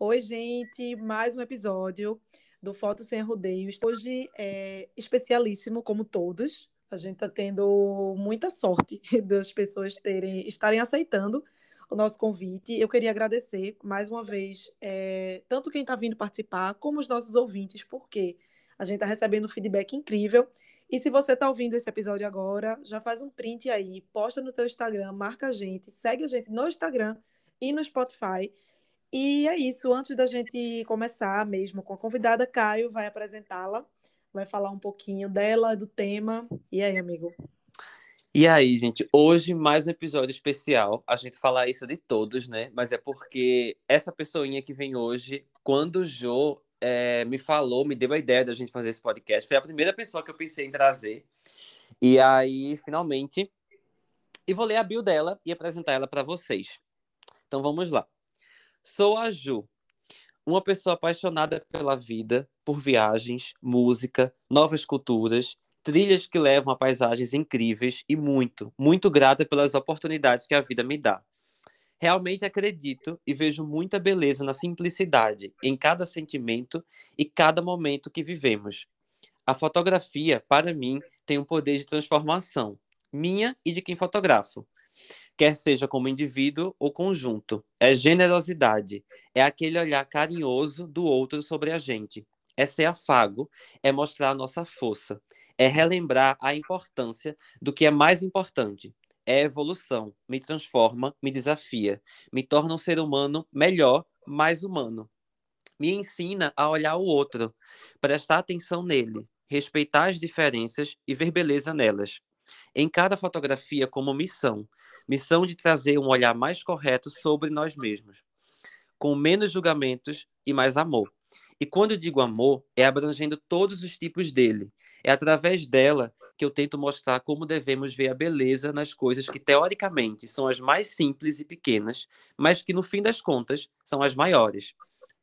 Oi, gente, mais um episódio do Foto Sem Rodeios. Hoje é especialíssimo, como todos. A gente está tendo muita sorte das pessoas terem, estarem aceitando o nosso convite. Eu queria agradecer mais uma vez, é, tanto quem está vindo participar, como os nossos ouvintes, porque a gente está recebendo feedback incrível. E se você está ouvindo esse episódio agora, já faz um print aí, posta no teu Instagram, marca a gente, segue a gente no Instagram e no Spotify. E é isso, antes da gente começar mesmo com a convidada, Caio vai apresentá-la, vai falar um pouquinho dela, do tema. E aí, amigo? E aí, gente, hoje mais um episódio especial. A gente fala isso de todos, né? Mas é porque essa pessoinha que vem hoje, quando o Jô é, me falou, me deu a ideia da gente fazer esse podcast. Foi a primeira pessoa que eu pensei em trazer. E aí, finalmente, e vou ler a bio dela e apresentar ela para vocês. Então vamos lá. Sou a Ju, uma pessoa apaixonada pela vida, por viagens, música, novas culturas, trilhas que levam a paisagens incríveis e muito, muito grata pelas oportunidades que a vida me dá. Realmente acredito e vejo muita beleza na simplicidade, em cada sentimento e cada momento que vivemos. A fotografia, para mim, tem um poder de transformação, minha e de quem fotografo. Quer seja como indivíduo ou conjunto. É generosidade, é aquele olhar carinhoso do outro sobre a gente. É ser afago, é mostrar a nossa força, é relembrar a importância do que é mais importante, é evolução, me transforma, me desafia, me torna um ser humano melhor, mais humano. Me ensina a olhar o outro, prestar atenção nele, respeitar as diferenças e ver beleza nelas. Em cada fotografia como missão, missão de trazer um olhar mais correto sobre nós mesmos, com menos julgamentos e mais amor. E quando eu digo amor, é abrangendo todos os tipos dele. É através dela que eu tento mostrar como devemos ver a beleza nas coisas que, teoricamente, são as mais simples e pequenas, mas que, no fim das contas, são as maiores.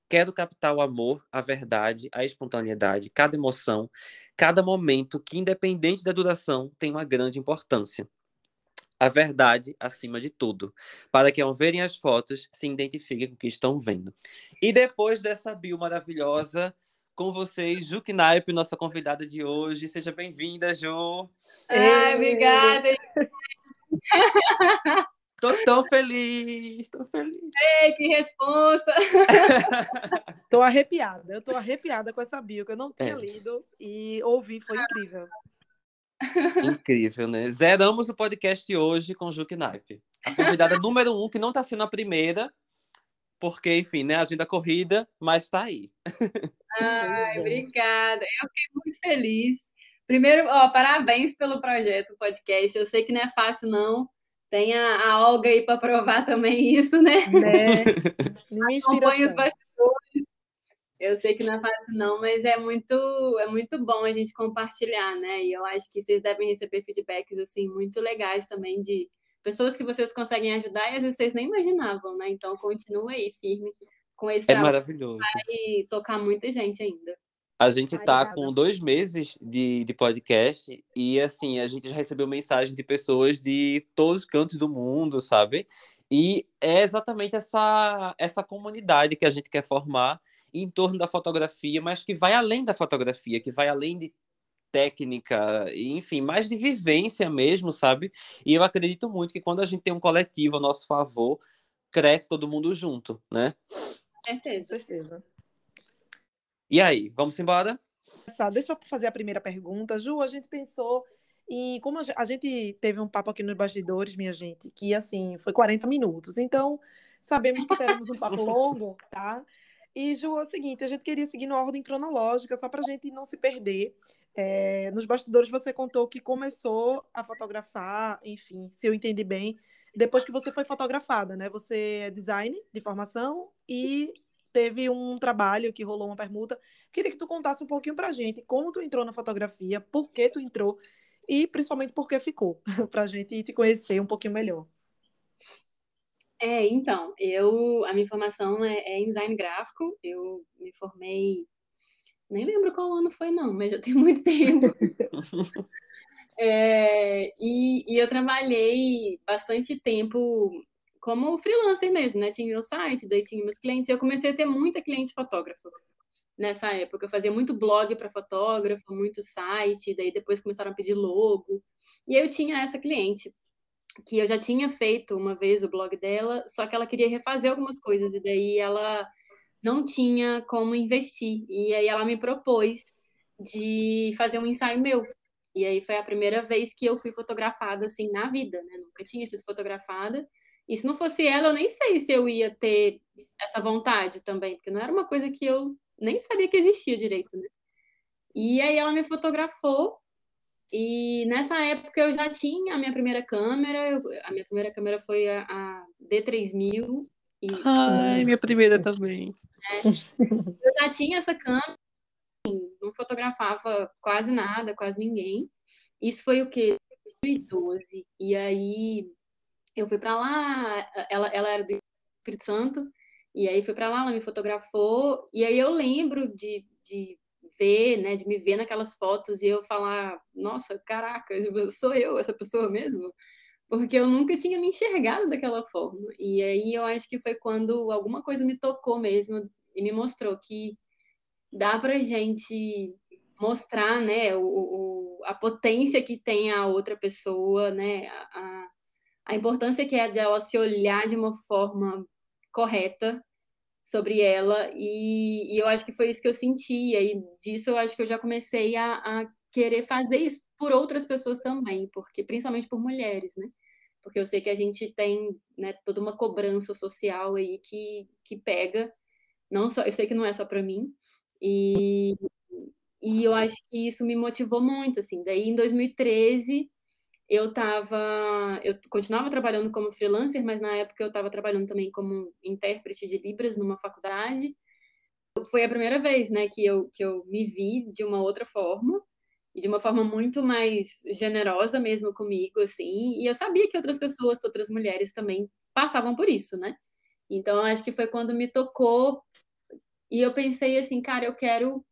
Quero captar o amor, a verdade, a espontaneidade, cada emoção, cada momento que, independente da duração, tem uma grande importância a verdade acima de tudo, para que ao verem as fotos se identifiquem com o que estão vendo. E depois dessa bio maravilhosa, com vocês, Ju Knaip, nossa convidada de hoje. Seja bem-vinda, Ju. Ai, obrigada. Tô tão feliz, tô feliz. Ei, que responsa! tô arrepiada, eu tô arrepiada com essa bio que eu não tinha é. lido e ouvi, foi incrível. Incrível, né? Zeramos o podcast hoje com Juque Naipe. A convidada número um, que não está sendo a primeira, porque, enfim, né? Agenda corrida, mas está aí. Ai, obrigada. Eu fiquei muito feliz. Primeiro, ó, parabéns pelo projeto, podcast. Eu sei que não é fácil, não. Tem a, a Olga aí para provar também isso, né? né? Acompanhe os bastidores. Eu sei que não é fácil não, mas é muito é muito bom a gente compartilhar, né? E eu acho que vocês devem receber feedbacks assim muito legais também de pessoas que vocês conseguem ajudar e às vezes vocês nem imaginavam, né? Então continue aí firme com esse é maravilhoso. Vai tocar muita gente ainda. A gente está com dois meses de, de podcast e, assim, a gente já recebeu mensagem de pessoas de todos os cantos do mundo, sabe? E é exatamente essa, essa comunidade que a gente quer formar em torno da fotografia, mas que vai além da fotografia, que vai além de técnica, enfim, mais de vivência mesmo, sabe? E eu acredito muito que quando a gente tem um coletivo a nosso favor, cresce todo mundo junto, né? Certeza, certeza. E aí, vamos embora? Deixa eu fazer a primeira pergunta. Ju, a gente pensou e como a gente teve um papo aqui nos bastidores, minha gente, que assim, foi 40 minutos. Então, sabemos que teremos um papo longo, tá? E, Ju, é o seguinte, a gente queria seguir na ordem cronológica, só para a gente não se perder. É, nos bastidores você contou que começou a fotografar, enfim, se eu entendi bem, depois que você foi fotografada, né? Você é design de formação e teve um trabalho que rolou uma permuta. Queria que tu contasse um pouquinho pra gente como tu entrou na fotografia, por que tu entrou e principalmente por que ficou, pra gente te conhecer um pouquinho melhor. É, então, eu a minha formação é, é, em design gráfico. Eu me formei, nem lembro qual ano foi não, mas já tem muito tempo. é, e, e eu trabalhei bastante tempo como freelancer mesmo, né? Tinha meu site, daí tinha meus clientes, e eu comecei a ter muita cliente fotógrafa nessa época. Eu fazia muito blog para fotógrafo, muito site, daí depois começaram a pedir logo. E eu tinha essa cliente que eu já tinha feito uma vez o blog dela, só que ela queria refazer algumas coisas e daí ela não tinha como investir. E aí ela me propôs de fazer um ensaio meu. E aí foi a primeira vez que eu fui fotografada assim na vida, né? Nunca tinha sido fotografada. E se não fosse ela, eu nem sei se eu ia ter essa vontade também, porque não era uma coisa que eu nem sabia que existia direito, né? E aí ela me fotografou e nessa época eu já tinha a minha primeira câmera, a minha primeira câmera foi a, a D3000. E, Ai, minha primeira também. É, eu já tinha essa câmera, não fotografava quase nada, quase ninguém. Isso foi o que? 2012. E aí eu fui para lá, ela, ela era do Espírito Santo, e aí fui para lá, ela me fotografou, e aí eu lembro de, de ver, né, de me ver naquelas fotos e eu falar, nossa, caraca, sou eu essa pessoa mesmo? Porque eu nunca tinha me enxergado daquela forma. E aí eu acho que foi quando alguma coisa me tocou mesmo e me mostrou que dá pra gente mostrar, né, o, o a potência que tem a outra pessoa, né, a, a importância que é de ela se olhar de uma forma correta sobre ela e, e, eu acho que foi isso que eu senti e disso eu acho que eu já comecei a, a, querer fazer isso por outras pessoas também porque principalmente por mulheres né? Porque eu sei que a gente tem né, toda uma cobrança social aí que, que pega não só eu sei que não é só para mim e e eu acho que isso me motivou muito assim. Daí em 2013 eu estava, eu continuava trabalhando como freelancer, mas na época eu estava trabalhando também como intérprete de Libras numa faculdade. Foi a primeira vez, né, que eu, que eu me vi de uma outra forma, e de uma forma muito mais generosa mesmo comigo, assim, e eu sabia que outras pessoas, outras mulheres também passavam por isso, né? Então, acho que foi quando me tocou e eu pensei assim, cara, eu quero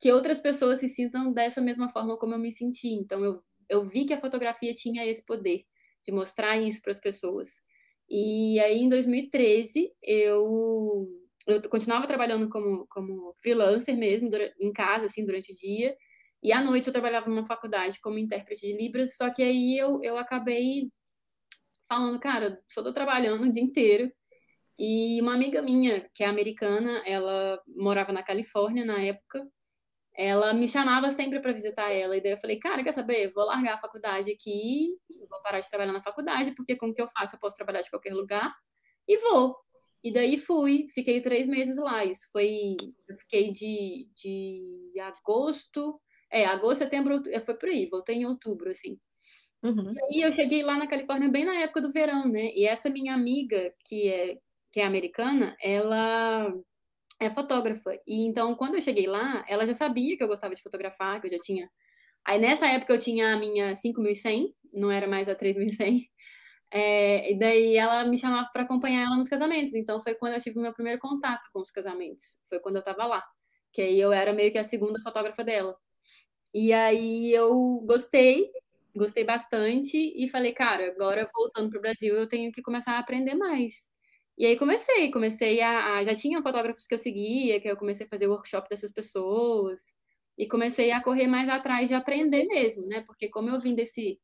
que outras pessoas se sintam dessa mesma forma como eu me senti. Então, eu eu vi que a fotografia tinha esse poder de mostrar isso para as pessoas. E aí, em 2013, eu, eu continuava trabalhando como, como freelancer mesmo, em casa, assim, durante o dia. E à noite eu trabalhava numa faculdade como intérprete de Libras, só que aí eu, eu acabei falando, cara, só estou trabalhando o dia inteiro. E uma amiga minha, que é americana, ela morava na Califórnia na época, ela me chamava sempre para visitar ela. E daí eu falei, cara, quer saber? Vou largar a faculdade aqui, vou parar de trabalhar na faculdade, porque com o que eu faço eu posso trabalhar de qualquer lugar. E vou. E daí fui, fiquei três meses lá. Isso foi. Eu fiquei de, de agosto. É, agosto, setembro, foi por aí, voltei em outubro, assim. Uhum. E aí eu cheguei lá na Califórnia bem na época do verão, né? E essa minha amiga, que é, que é americana, ela é fotógrafa. E então, quando eu cheguei lá, ela já sabia que eu gostava de fotografar, que eu já tinha. Aí nessa época eu tinha a minha 5100, não era mais a 3100. É, e daí ela me chamava para acompanhar ela nos casamentos. Então foi quando eu tive o meu primeiro contato com os casamentos. Foi quando eu estava lá. Que aí eu era meio que a segunda fotógrafa dela. E aí eu gostei, gostei bastante e falei, cara, agora voltando para o Brasil eu tenho que começar a aprender mais. E aí comecei, comecei a, a, Já tinha fotógrafos que eu seguia, que eu comecei a fazer workshop dessas pessoas. E comecei a correr mais atrás de aprender mesmo, né? Porque como eu vim desse,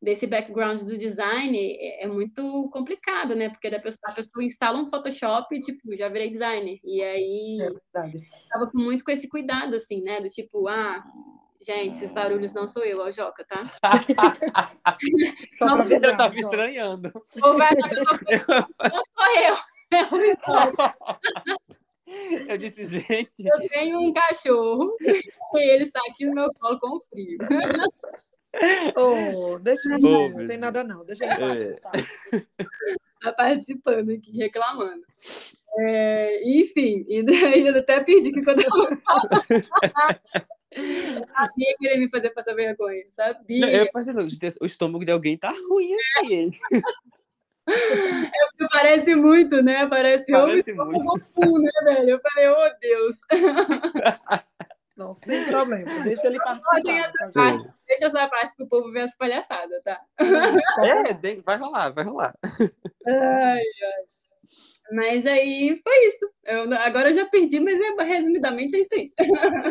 desse background do design, é, é muito complicado, né? Porque a pessoa, a pessoa instala um Photoshop e, tipo, já virei designer. E aí... É verdade. Tava muito com esse cuidado, assim, né? Do tipo, ah... Gente, esses barulhos não sou eu, é o Joca, tá? Só pra avisar, eu tava estranhando. Ou vai achar que eu tô... Não sou eu. É eu disse, gente. Eu tenho um cachorro e ele está aqui no meu colo com frio. Oh, deixa eu oh, não tem nada não, deixa ele participar. Tá participando aqui, reclamando. É, enfim, e daí eu até perdi que quando eu sabia que ele ia me fazer passar vergonha, sabia? Não, eu, o estômago de alguém tá ruim aqui. É porque parece muito, né? Parece, parece muito. Goku, né, velho? Eu falei, oh Deus. sem problema. Deixa ele participar. Essa parte, deixa essa parte pro povo ver as palhaçadas, tá? É, vai rolar, vai rolar. Ai, ai. Mas aí foi isso. Eu, agora eu já perdi, mas é, resumidamente é isso aí.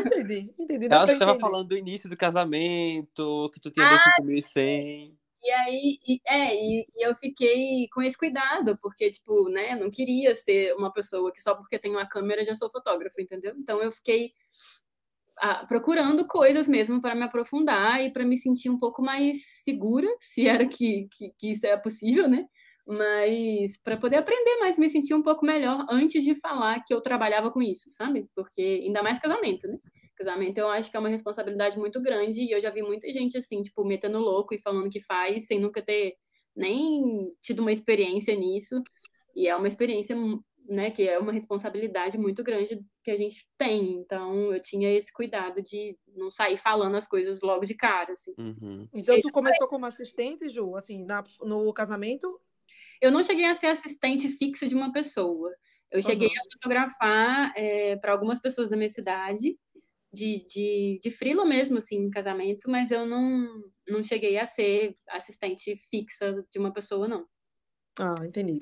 Entendi, entendi. Eu acho que tava falando do início do casamento, que tu tinha ah, 5.100. E aí, e, é, e, e, eu fiquei com esse cuidado, porque, tipo, né, não queria ser uma pessoa que só porque tem uma câmera já sou fotógrafo, entendeu? Então eu fiquei ah, procurando coisas mesmo para me aprofundar e para me sentir um pouco mais segura, se era que, que, que isso é possível, né? Mas para poder aprender mais, me sentir um pouco melhor antes de falar que eu trabalhava com isso, sabe? Porque ainda mais casamento, né? Casamento eu acho que é uma responsabilidade muito grande e eu já vi muita gente assim, tipo, metendo louco e falando que faz sem nunca ter nem tido uma experiência nisso. E é uma experiência, né, que é uma responsabilidade muito grande que a gente tem. Então eu tinha esse cuidado de não sair falando as coisas logo de cara, assim. Uhum. Então tu começou como assistente, Ju, assim, na, no casamento? Eu não cheguei a ser assistente fixa de uma pessoa. Eu cheguei uhum. a fotografar é, eh, para algumas pessoas da minha cidade de, de, de frilo mesmo, assim, em casamento, mas eu não, não cheguei a ser assistente fixa de uma pessoa, não. Ah, entendi.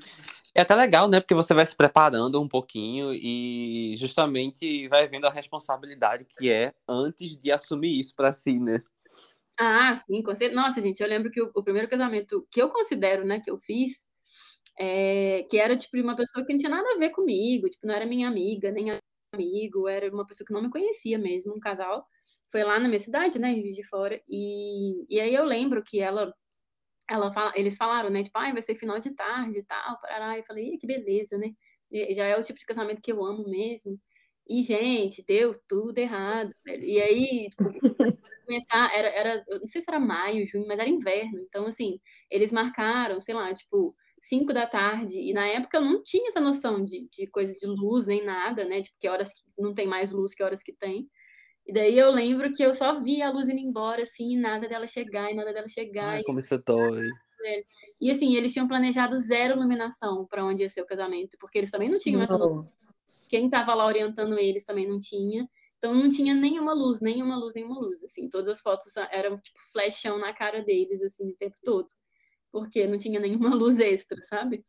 É até legal, né? Porque você vai se preparando um pouquinho e justamente vai vendo a responsabilidade que é antes de assumir isso para si, né? Ah, sim, com certeza. Nossa, gente, eu lembro que o, o, primeiro casamento que eu considero, né, que eu fiz, é, que era tipo uma pessoa que não tinha nada a ver comigo, tipo, não era minha amiga, nem amigo, era uma pessoa que não me conhecia mesmo, um casal. Foi lá na minha cidade, né, Juiz de Fora. E, e aí eu lembro que ela, ela fala, eles falaram, né, tipo, ah, vai ser final de tarde e tal, parará. E eu falei, que beleza, né? Já é o tipo de casamento que eu amo mesmo. E, gente, deu tudo errado. Velho. E aí, tipo, começar, era, era, eu não sei se era maio, junho, mas era inverno. Então, assim, eles marcaram, sei lá, tipo, 5 da tarde, e na época eu não tinha essa noção de, de coisas de luz nem nada, né? Tipo, que horas que não tem mais luz, que horas que tem. E daí eu lembro que eu só via a luz indo embora, assim, e nada dela chegar, e nada dela chegar. Ai, e... como isso dói. E assim, eles tinham planejado zero iluminação para onde ia ser o casamento, porque eles também não tinham essa luz. Quem estava lá orientando eles também não tinha. Então não tinha nenhuma luz, nenhuma luz, nenhuma luz. Assim, todas as fotos eram tipo flashão na cara deles, assim, o tempo todo porque não tinha nenhuma luz extra, sabe?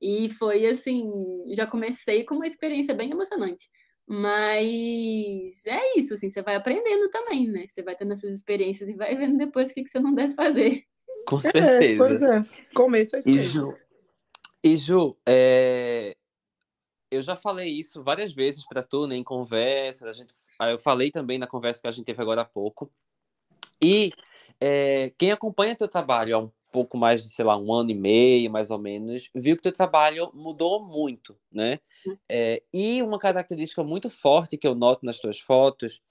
E foi assim, já comecei com uma experiência bem emocionante. Mas é isso, assim, você vai aprendendo também, né? Você vai tendo essas experiências e vai vendo depois o que, que você não deve fazer. Com certeza. É, pois é. Começo é isso e Ju, e Ju é... eu já falei isso várias vezes para tu, né, em conversa. A gente... Eu falei também na conversa que a gente teve agora há pouco. E é... quem acompanha teu trabalho há um pouco mais de, sei lá, um ano e meio, mais ou menos, viu que teu trabalho mudou muito, né? Hum. É, e uma característica muito forte que eu noto nas tuas fotos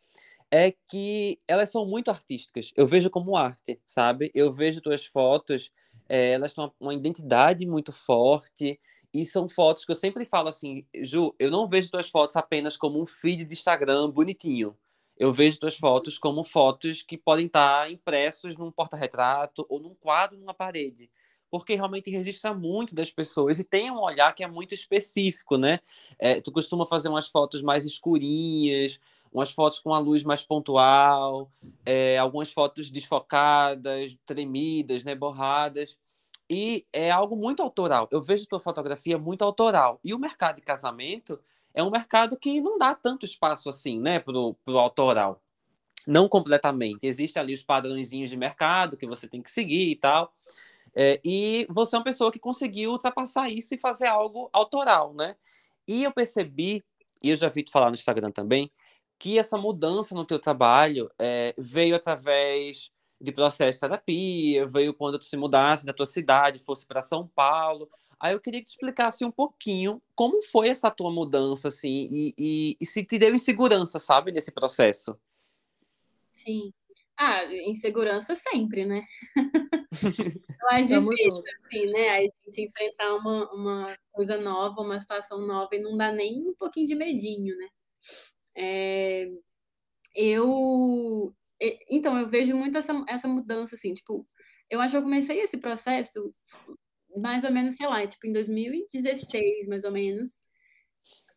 é que elas são muito artísticas. Eu vejo como arte, sabe? Eu vejo tuas fotos, é, elas têm uma, uma identidade muito forte e são fotos que eu sempre falo assim, Ju, eu não vejo tuas fotos apenas como um feed de Instagram bonitinho eu vejo tuas fotos como fotos que podem estar impressos num porta-retrato ou num quadro numa parede, porque realmente registra muito das pessoas e tem um olhar que é muito específico, né? É, tu costuma fazer umas fotos mais escurinhas, umas fotos com a luz mais pontual, é, algumas fotos desfocadas, tremidas, né, borradas. E é algo muito autoral. Eu vejo tua fotografia muito autoral. E o mercado de casamento é um mercado que não dá tanto espaço assim, né, pro, pro autoral. Não completamente. Existem ali os padrõezinhos de mercado que você tem que seguir e tal. É, e você é uma pessoa que conseguiu ultrapassar isso e fazer algo autoral, né? E eu percebi, e eu já vi tu falar no Instagram também, que essa mudança no teu trabalho é, veio através de processo de terapia, veio quando tu se mudasse da tua cidade, fosse para São Paulo. Aí eu queria que tu explicasse um pouquinho como foi essa tua mudança, assim, e, e, e se te deu insegurança, sabe, nesse processo. Sim. Ah, insegurança sempre, né? eu acho difícil, assim, né? A gente enfrentar uma, uma coisa nova, uma situação nova, e não dá nem um pouquinho de medinho, né? É, eu. Então, eu vejo muito essa, essa mudança, assim, tipo, eu acho que eu comecei esse processo mais ou menos, sei lá, tipo em 2016, mais ou menos,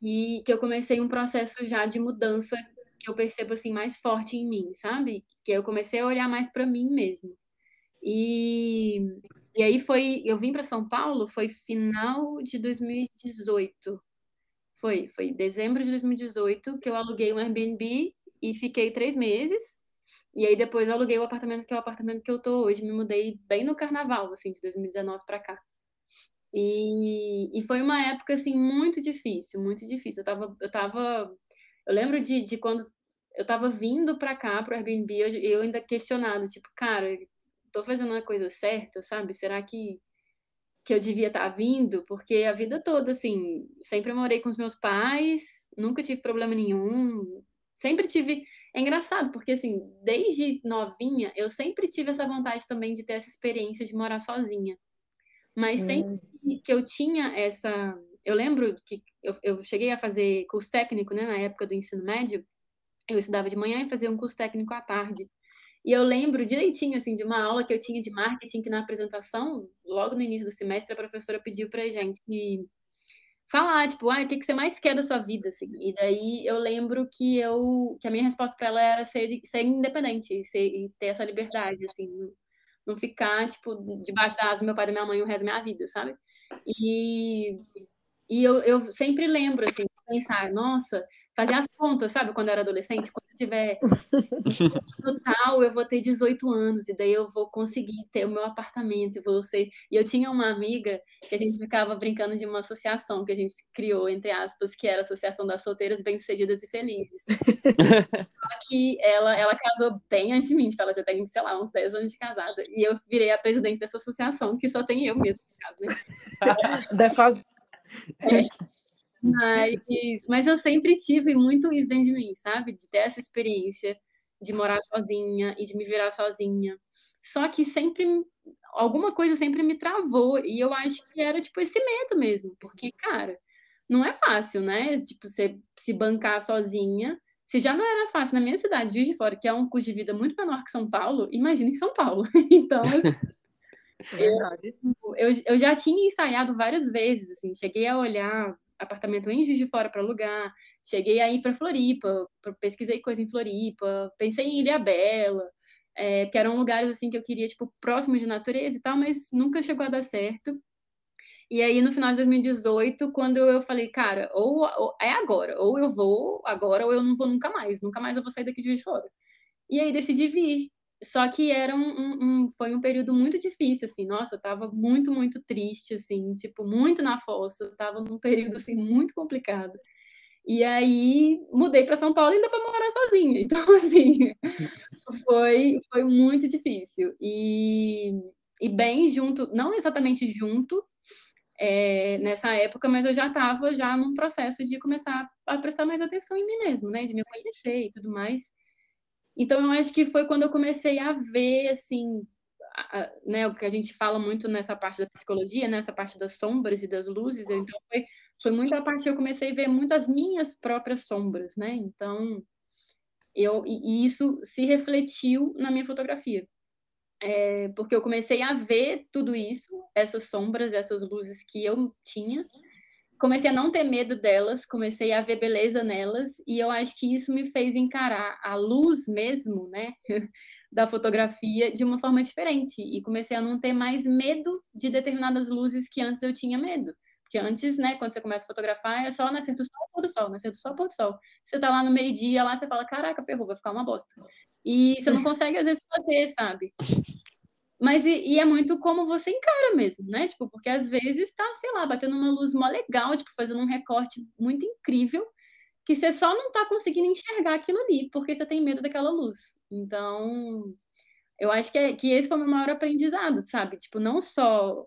e que eu comecei um processo já de mudança que eu percebo assim mais forte em mim, sabe? Que eu comecei a olhar mais para mim mesmo. E, e aí foi, eu vim para São Paulo, foi final de 2018. Foi, foi dezembro de 2018 que eu aluguei um Airbnb e fiquei três meses. E aí depois eu aluguei o apartamento que é o apartamento que eu tô hoje. Me mudei bem no carnaval, assim, de 2019 para cá. E, e foi uma época, assim, muito difícil, muito difícil. Eu tava, eu tava, eu lembro de, de quando eu tava vindo para cá, pro Airbnb, eu, eu ainda questionado, tipo, cara, tô fazendo a coisa certa, sabe? Será que que eu devia estar tá vindo? Porque a vida toda, assim, sempre morei com os meus pais, nunca tive problema nenhum, sempre tive. É engraçado, porque, assim, desde novinha, eu sempre tive essa vontade também de ter essa experiência de morar sozinha. Mas sempre hum. que eu tinha essa. Eu lembro que eu, eu cheguei a fazer curso técnico, né, na época do ensino médio. Eu estudava de manhã e fazia um curso técnico à tarde. E eu lembro direitinho, assim, de uma aula que eu tinha de marketing, que na apresentação, logo no início do semestre, a professora pediu pra gente falar, tipo, ah, o que, que você mais quer da sua vida, assim. E daí eu lembro que eu, que a minha resposta para ela era ser, ser independente ser, e ter essa liberdade, assim, não ficar, tipo, debaixo da asa do meu pai e da minha mãe o resto da minha vida, sabe? E, e eu, eu sempre lembro, assim, pensar, nossa, fazer as contas, sabe? Quando eu era adolescente, quando tiver total, eu vou ter 18 anos, e daí eu vou conseguir ter o meu apartamento, e vou ser... E eu tinha uma amiga que a gente ficava brincando de uma associação que a gente criou, entre aspas, que era a Associação das Solteiras Bem-Sucedidas e Felizes. Só que ela, ela casou bem antes de mim, tipo, ela já tem, sei lá, uns 10 anos de casada, e eu virei a presidente dessa associação, que só tem eu mesmo, no caso, né? Deve fazer... É. Mas, mas eu sempre tive muito isso dentro de mim, sabe? De ter essa experiência de morar sozinha e de me virar sozinha. Só que sempre alguma coisa sempre me travou e eu acho que era tipo esse medo mesmo, porque cara, não é fácil, né? Tipo você se bancar sozinha. Se já não era fácil na minha cidade, Juiz de Fora, que é um custo de vida muito menor que São Paulo, imagina em São Paulo. Então, é eu, eu, eu já tinha ensaiado várias vezes, assim, cheguei a olhar apartamento em Juiz de Fora para alugar. Cheguei aí para Floripa, pesquisei coisa em Floripa, pensei em Ilha Bela, é, que eram lugares assim que eu queria tipo próximo de natureza e tal, mas nunca chegou a dar certo. E aí no final de 2018, quando eu falei, cara, ou, ou é agora, ou eu vou agora, ou eu não vou nunca mais, nunca mais eu vou sair daqui de Juiz de Fora. E aí decidi vir. Só que era um, um, um, foi um período muito difícil, assim, nossa, eu tava muito, muito triste, assim, tipo, muito na fossa, tava num período, assim, muito complicado. E aí, mudei para São Paulo ainda para morar sozinha, então, assim, foi, foi muito difícil. E, e bem junto, não exatamente junto, é, nessa época, mas eu já estava já num processo de começar a prestar mais atenção em mim mesmo, né, de me conhecer e tudo mais. Então, eu acho que foi quando eu comecei a ver, assim, a, né, o que a gente fala muito nessa parte da psicologia, nessa né, parte das sombras e das luzes. Então, foi, foi muito a parte que eu comecei a ver muitas minhas próprias sombras, né? Então, eu, e, e isso se refletiu na minha fotografia. É, porque eu comecei a ver tudo isso, essas sombras, essas luzes que eu tinha, comecei a não ter medo delas, comecei a ver beleza nelas, e eu acho que isso me fez encarar a luz mesmo, né, da fotografia de uma forma diferente, e comecei a não ter mais medo de determinadas luzes que antes eu tinha medo. Porque antes, né, quando você começa a fotografar, é só nascer do sol, pôr do sol, nascer do sol, pôr do sol. Você tá lá no meio-dia, lá você fala, caraca, ferrou, vai ficar uma bosta. E você não consegue, às vezes, fazer, sabe? Mas e, e, é muito como você encara mesmo, né? Tipo, porque às vezes tá, sei lá, batendo uma luz mó legal, tipo, fazendo um recorte muito incrível, que você só não tá conseguindo enxergar aquilo ali, porque você tem medo daquela luz. Então, eu acho que, é, que esse foi o meu maior aprendizado, sabe? Tipo, não só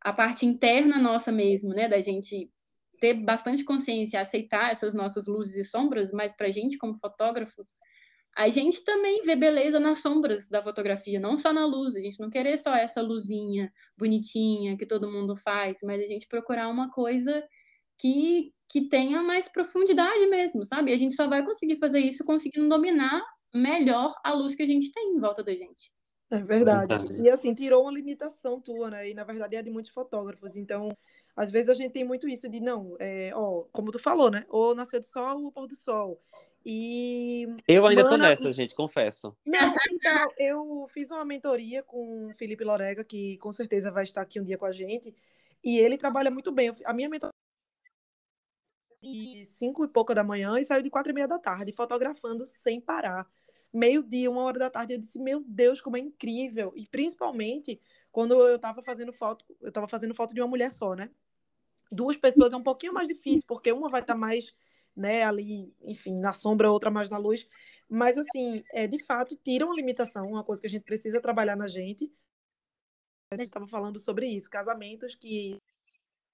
a parte interna nossa mesmo, né? Da gente ter bastante consciência, aceitar essas nossas luzes e sombras, mas pra gente, como fotógrafo, a gente também vê beleza nas sombras da fotografia, não só na luz. A gente não querer só essa luzinha bonitinha que todo mundo faz, mas a gente procurar uma coisa que, que tenha mais profundidade mesmo, sabe? E a gente só vai conseguir fazer isso conseguindo dominar melhor a luz que a gente tem em volta da gente. É verdade. E assim, tirou uma limitação tua, né? E na verdade é de muitos fotógrafos. Então, Às vezes a gente tem muito isso de, não, é, ó, como tu falou, né? Ou nasceu do sol ou pôr do sol. E. Eu ainda Mana... tô nessa, gente, confesso. Não, então, eu fiz uma mentoria com o Felipe Lorega, que com certeza vai estar aqui um dia com a gente. E ele trabalha muito bem. A minha mentoria de cinco e pouca da manhã e saiu de quatro e meia da tarde, fotografando sem parar. Meio-dia, uma hora da tarde, eu disse, meu Deus, como é incrível. E principalmente quando eu estava fazendo foto, eu estava fazendo foto de uma mulher só, né? Duas pessoas é um pouquinho mais difícil, porque uma vai estar tá mais, né, ali, enfim, na sombra, outra mais na luz. Mas, assim, é, de fato, tira uma limitação, uma coisa que a gente precisa trabalhar na gente. A gente estava falando sobre isso, casamentos que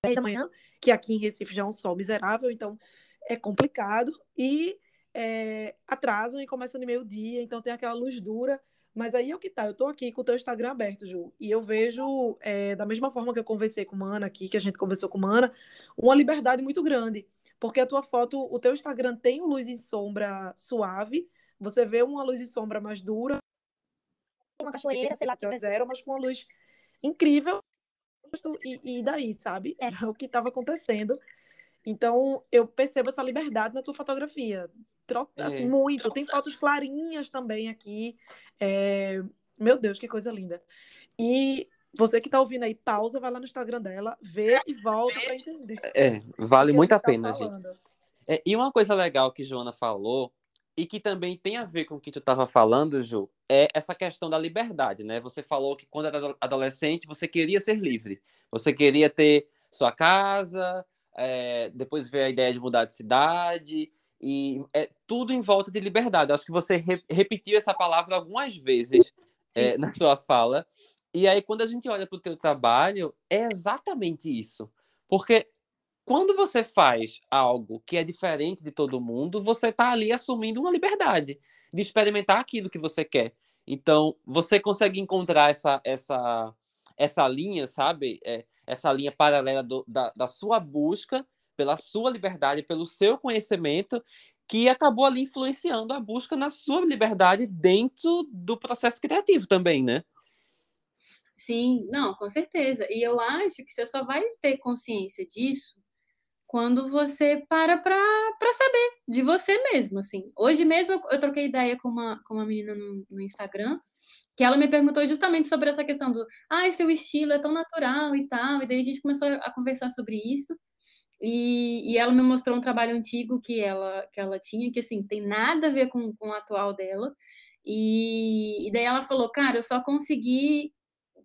10 da manhã, que aqui em Recife já é um sol miserável, então é complicado. E é, atrasam e começam no meio-dia, então tem aquela luz dura. Mas aí é o que tá, eu tô aqui com o teu Instagram aberto, Ju, e eu vejo, é, da mesma forma que eu conversei com Mana aqui, que a gente conversou com Mana, uma liberdade muito grande. Porque a tua foto, o teu Instagram tem luz em sombra suave, você vê uma luz em sombra mais dura, uma cachoeira, sei lá, zero, mas com uma luz incrível. E, e daí, sabe? Era o que estava acontecendo. Então, eu percebo essa liberdade na tua fotografia. Troca, assim, é, muito. Troca. Tem fotos clarinhas também aqui. É... Meu Deus, que coisa linda. E você que está ouvindo aí, pausa, vai lá no Instagram dela, vê e volta para entender. É, vale muito a tá pena, gente. É, e uma coisa legal que Joana falou, e que também tem a ver com o que tu estava falando, Ju, é essa questão da liberdade, né? Você falou que quando era adolescente você queria ser livre. Você queria ter sua casa, é, depois veio a ideia de mudar de cidade, e é tudo em volta de liberdade. Eu acho que você re repetiu essa palavra algumas vezes é, na sua fala. E aí, quando a gente olha para o teu trabalho, é exatamente isso. Porque quando você faz algo que é diferente de todo mundo, você está ali assumindo uma liberdade de experimentar aquilo que você quer. Então, você consegue encontrar essa, essa, essa linha, sabe? É, essa linha paralela do, da, da sua busca pela sua liberdade, pelo seu conhecimento, que acabou ali influenciando a busca na sua liberdade dentro do processo criativo também, né? Sim, não, com certeza. E eu acho que você só vai ter consciência disso quando você para para saber de você mesmo, assim. Hoje mesmo eu, troquei ideia com uma, com uma menina no, no, Instagram, que ela me perguntou justamente sobre essa questão do, ah, seu estilo é tão natural e tal, e daí a gente começou a conversar sobre isso, e, e ela me mostrou um trabalho antigo que ela, que ela tinha, que, assim, tem nada a ver com, com o atual dela, e, e daí ela falou, cara, eu só consegui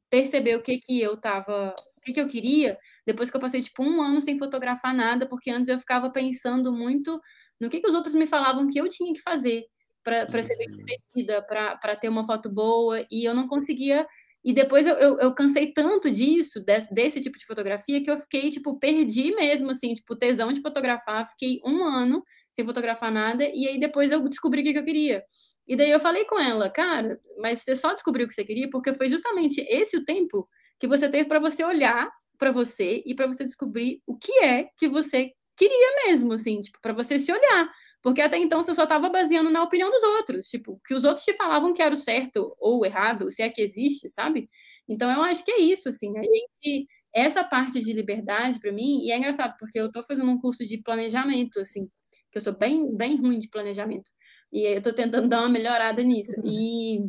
perceber o que que eu tava, o que que eu queria, depois que eu passei, tipo, um ano sem fotografar nada, porque antes eu ficava pensando muito no que, que os outros me falavam que eu tinha que fazer para ser bem uhum. sucedida, para ter uma foto boa, e eu não conseguia. E depois eu, eu, eu cansei tanto disso, desse, desse, tipo de fotografia, que eu fiquei, tipo, perdi mesmo, assim, tipo, tesão de fotografar. Fiquei um ano sem fotografar nada, e aí depois eu descobri o que, que eu queria. E daí eu falei com ela, cara, mas você só descobriu o que você queria porque foi justamente esse o tempo que você teve para você olhar para você e para você descobrir o que é que você queria mesmo, assim, tipo, para você se olhar. Porque até então você só estava baseando na opinião dos outros, tipo, que os outros te falavam que era o certo ou o errado, se é que existe, sabe? Então eu acho que é isso, assim, a gente essa parte de liberdade para mim, e é engraçado porque eu estou fazendo um curso de planejamento, assim, que eu sou bem bem ruim de planejamento. E eu estou tentando dar uma melhorada nisso. E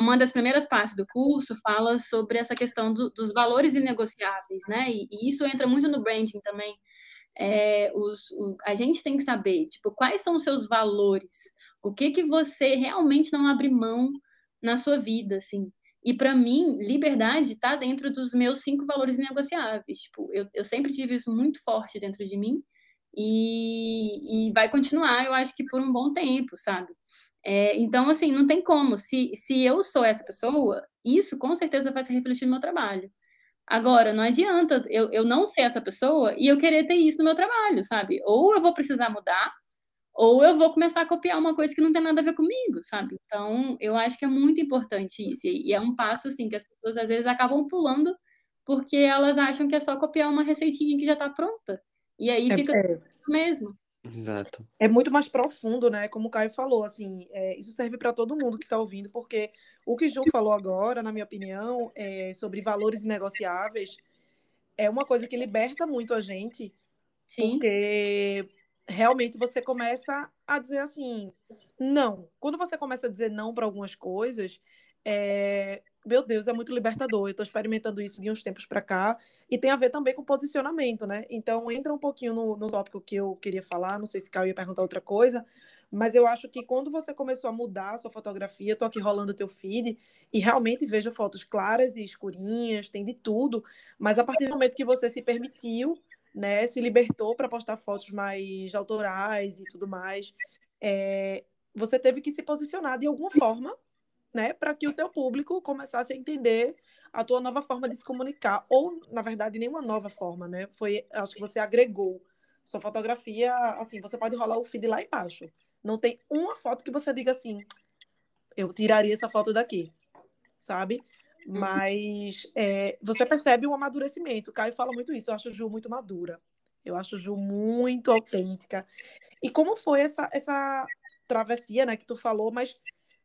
uma das primeiras partes do curso fala sobre essa questão do, dos valores inegociáveis, né? E, e, isso entra muito no branding também. É, os, o, a gente tem que saber, tipo, quais são os seus valores, o que que você realmente não abre mão na sua vida, assim. E para mim, liberdade está dentro dos meus cinco valores inegociáveis. Tipo, eu, eu sempre tive isso muito forte dentro de mim e, e vai continuar, eu acho que por um bom tempo, sabe? É, então, assim, não tem como. Se, se eu sou essa pessoa, isso com certeza vai se refletir no meu trabalho. Agora, não adianta eu, eu não ser essa pessoa e eu querer ter isso no meu trabalho, sabe? Ou eu vou precisar mudar, ou eu vou começar a copiar uma coisa que não tem nada a ver comigo, sabe? Então, eu acho que é muito importante isso. E é um passo, assim, que as pessoas às vezes acabam pulando porque elas acham que é só copiar uma receitinha que já está pronta. E aí é, fica é, mesmo. Exato. É muito mais profundo, né? Como o Caio falou, assim, é, isso serve para todo mundo que está ouvindo, porque o que Ju falou agora, na minha opinião, é, sobre valores inegociáveis, é uma coisa que liberta muito a gente. Sim. Porque realmente você começa a dizer assim, não. Quando você começa a dizer não para algumas coisas, é, meu Deus, é muito libertador. Eu estou experimentando isso de uns tempos para cá e tem a ver também com posicionamento, né? Então entra um pouquinho no, no tópico que eu queria falar. Não sei se Caio ia perguntar outra coisa, mas eu acho que quando você começou a mudar a sua fotografia, estou aqui rolando o teu feed e realmente vejo fotos claras e escurinhas, tem de tudo. Mas a partir do momento que você se permitiu, né, se libertou para postar fotos mais autorais e tudo mais, é, você teve que se posicionar de alguma forma né, para que o teu público começasse a entender a tua nova forma de se comunicar, ou na verdade nenhuma nova forma, né? Foi, acho que você agregou sua fotografia, assim, você pode rolar o feed lá embaixo. Não tem uma foto que você diga assim, eu tiraria essa foto daqui, sabe? Uhum. Mas é, você percebe um amadurecimento. O Caio fala muito isso. Eu acho Ju muito madura. Eu acho Ju muito autêntica. E como foi essa, essa travessia, né, que tu falou, mas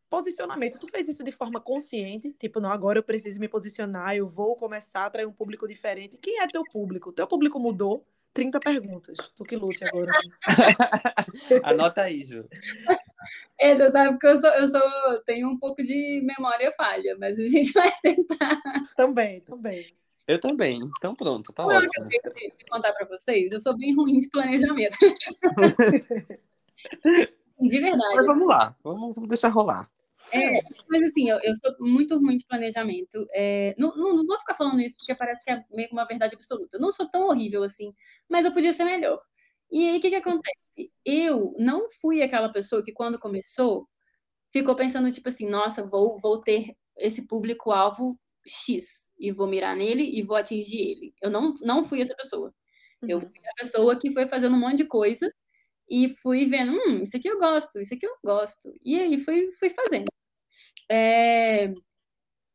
Posicionamento, tu fez isso de forma consciente? Tipo, não, agora eu preciso me posicionar, eu vou começar a atrair um público diferente. Quem é teu público? Teu público mudou? 30 perguntas. Tu que lute agora. Anota aí, Ju. É, você sabe que eu, sou, eu sou, tenho um pouco de memória falha, mas a gente vai tentar. Também, também. Eu também. Então pronto, tá ótimo. Eu tenho que contar para vocês, eu sou bem ruim de planejamento. de verdade. Mas vamos lá, vamos, vamos deixar rolar. É, mas assim, eu, eu sou muito ruim de planejamento. É, não, não, não, vou ficar falando isso porque parece que é meio que uma verdade absoluta. Eu não sou tão horrível assim, mas eu podia ser melhor. E aí, o que, que acontece? Eu não fui aquela pessoa que, quando começou, ficou pensando, tipo assim, nossa, vou, vou ter esse público-alvo X e vou mirar nele e vou atingir ele. Eu não, não fui essa pessoa. Eu uhum. fui a pessoa que foi fazendo um monte de coisa e fui vendo, hum, isso aqui eu gosto, isso aqui eu gosto. E aí fui, fui fazendo. É...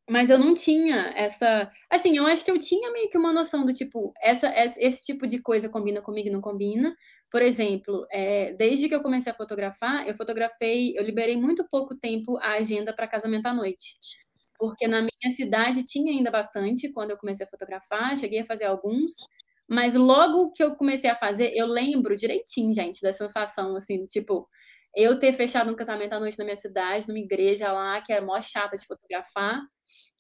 Mas eu não tinha essa. Assim, eu acho que eu tinha meio que uma noção do tipo, essa, esse tipo de coisa combina comigo e não combina. Por exemplo, é, desde que eu comecei a fotografar, eu fotografei, eu liberei muito pouco tempo a agenda para casamento à noite. Porque na minha cidade tinha ainda bastante quando eu comecei a fotografar, cheguei a fazer alguns, mas logo que eu comecei a fazer, eu lembro direitinho, gente, da sensação, assim, tipo, eu ter fechado um casamento à noite na minha cidade, numa igreja lá, que era mó chata de fotografar,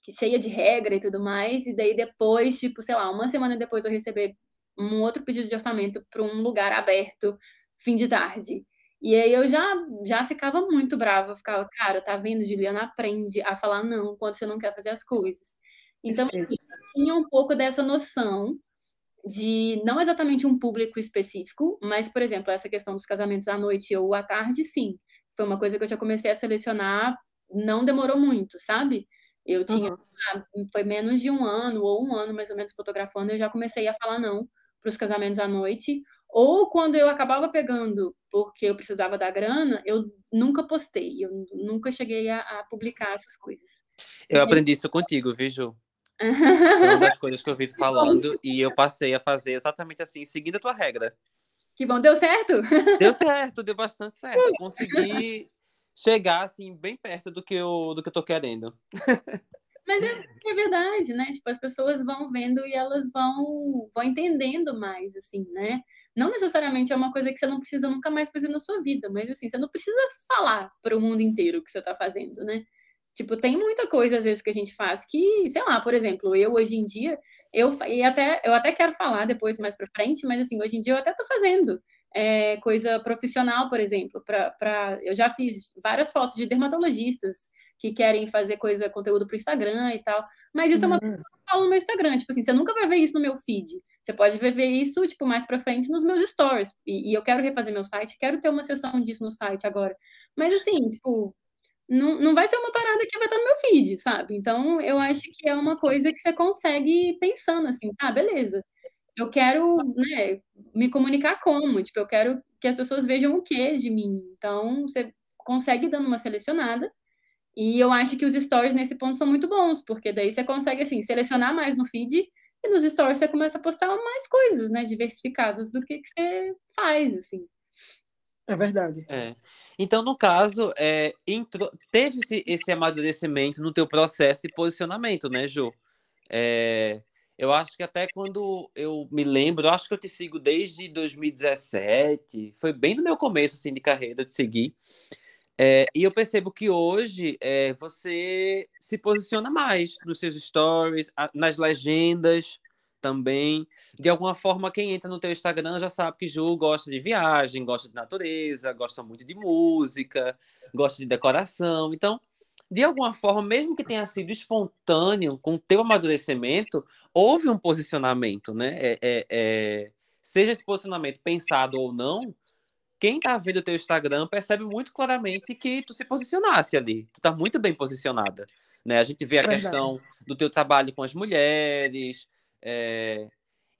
que cheia de regra e tudo mais, e daí depois, tipo, sei lá, uma semana depois eu receber um outro pedido de orçamento para um lugar aberto, fim de tarde. E aí eu já, já ficava muito brava, eu ficava, cara, tá vendo, Juliana aprende a falar não quando você não quer fazer as coisas. Então, assim, eu tinha um pouco dessa noção de não exatamente um público específico, mas, por exemplo, essa questão dos casamentos à noite ou à tarde, sim. Foi uma coisa que eu já comecei a selecionar, não demorou muito, sabe? Eu tinha, uhum. foi menos de um ano ou um ano mais ou menos fotografando, eu já comecei a falar não para os casamentos à noite. Ou quando eu acabava pegando porque eu precisava da grana, eu nunca postei, eu nunca cheguei a, a publicar essas coisas. Eu aprendi isso contigo, viu, Ju? Foi uma das coisas que eu vi tu falando e eu passei a fazer exatamente assim, seguindo a tua regra. Que bom, deu certo? Deu certo, deu bastante certo. Consegui chegar assim bem perto do que eu do que eu tô querendo. Mas é, é, verdade, né? Tipo, as pessoas vão vendo e elas vão vão entendendo mais, assim, né? Não necessariamente é uma coisa que você não precisa nunca mais fazer na sua vida, mas assim, você não precisa falar para o mundo inteiro o que você está fazendo, né? Tipo, tem muita coisa às vezes que a gente faz que, sei lá, por exemplo, eu hoje em dia, eu e até eu até quero falar depois mais para frente, mas assim, hoje em dia eu até estou fazendo é, coisa profissional, por exemplo, para eu já fiz várias fotos de dermatologistas que querem fazer coisa, conteúdo para o Instagram e tal. Mas isso uhum. é uma coisa que eu falo no meu Instagram. Tipo assim, você nunca vai ver isso no meu feed. Você pode ver isso, tipo, mais para frente nos meus stories. E, e, eu quero refazer meu site, quero ter uma sessão disso no site agora. Mas assim, tipo, não, não vai ser uma parada que vai estar no meu feed, sabe? Então, eu acho que é uma coisa que você consegue pensando assim, tá, beleza. Eu quero, né, me comunicar como? Tipo, eu quero que as pessoas vejam o que de mim. Então, você consegue dando uma selecionada. E eu acho que os stories nesse ponto são muito bons, porque daí você consegue, assim, selecionar mais no feed e nos stories você começa a postar mais coisas, né, diversificadas do que, que você faz, assim. É verdade. É. Então, no caso, é, teve esse, amadurecimento no teu processo de posicionamento, né, Ju? É, Eu acho que até quando eu me lembro, acho que eu te sigo desde 2017, foi bem no meu começo assim, de carreira, eu te. É, e eu percebo que hoje é, você se posiciona mais nos seus stories, nas legendas também. De alguma forma, quem entra no teu Instagram já sabe que Ju gosta de viagem, gosta de natureza, gosta muito de música, gosta de decoração. Então, de alguma forma, mesmo que tenha sido espontâneo, com o teu amadurecimento, houve um posicionamento, né? É, é, é... Seja esse posicionamento pensado ou não, quem tá vendo o teu Instagram percebe muito claramente que tu se posicionasse ali. Tu tá muito bem posicionada. Né? A gente vê a Verdade. questão do teu trabalho com as mulheres. É...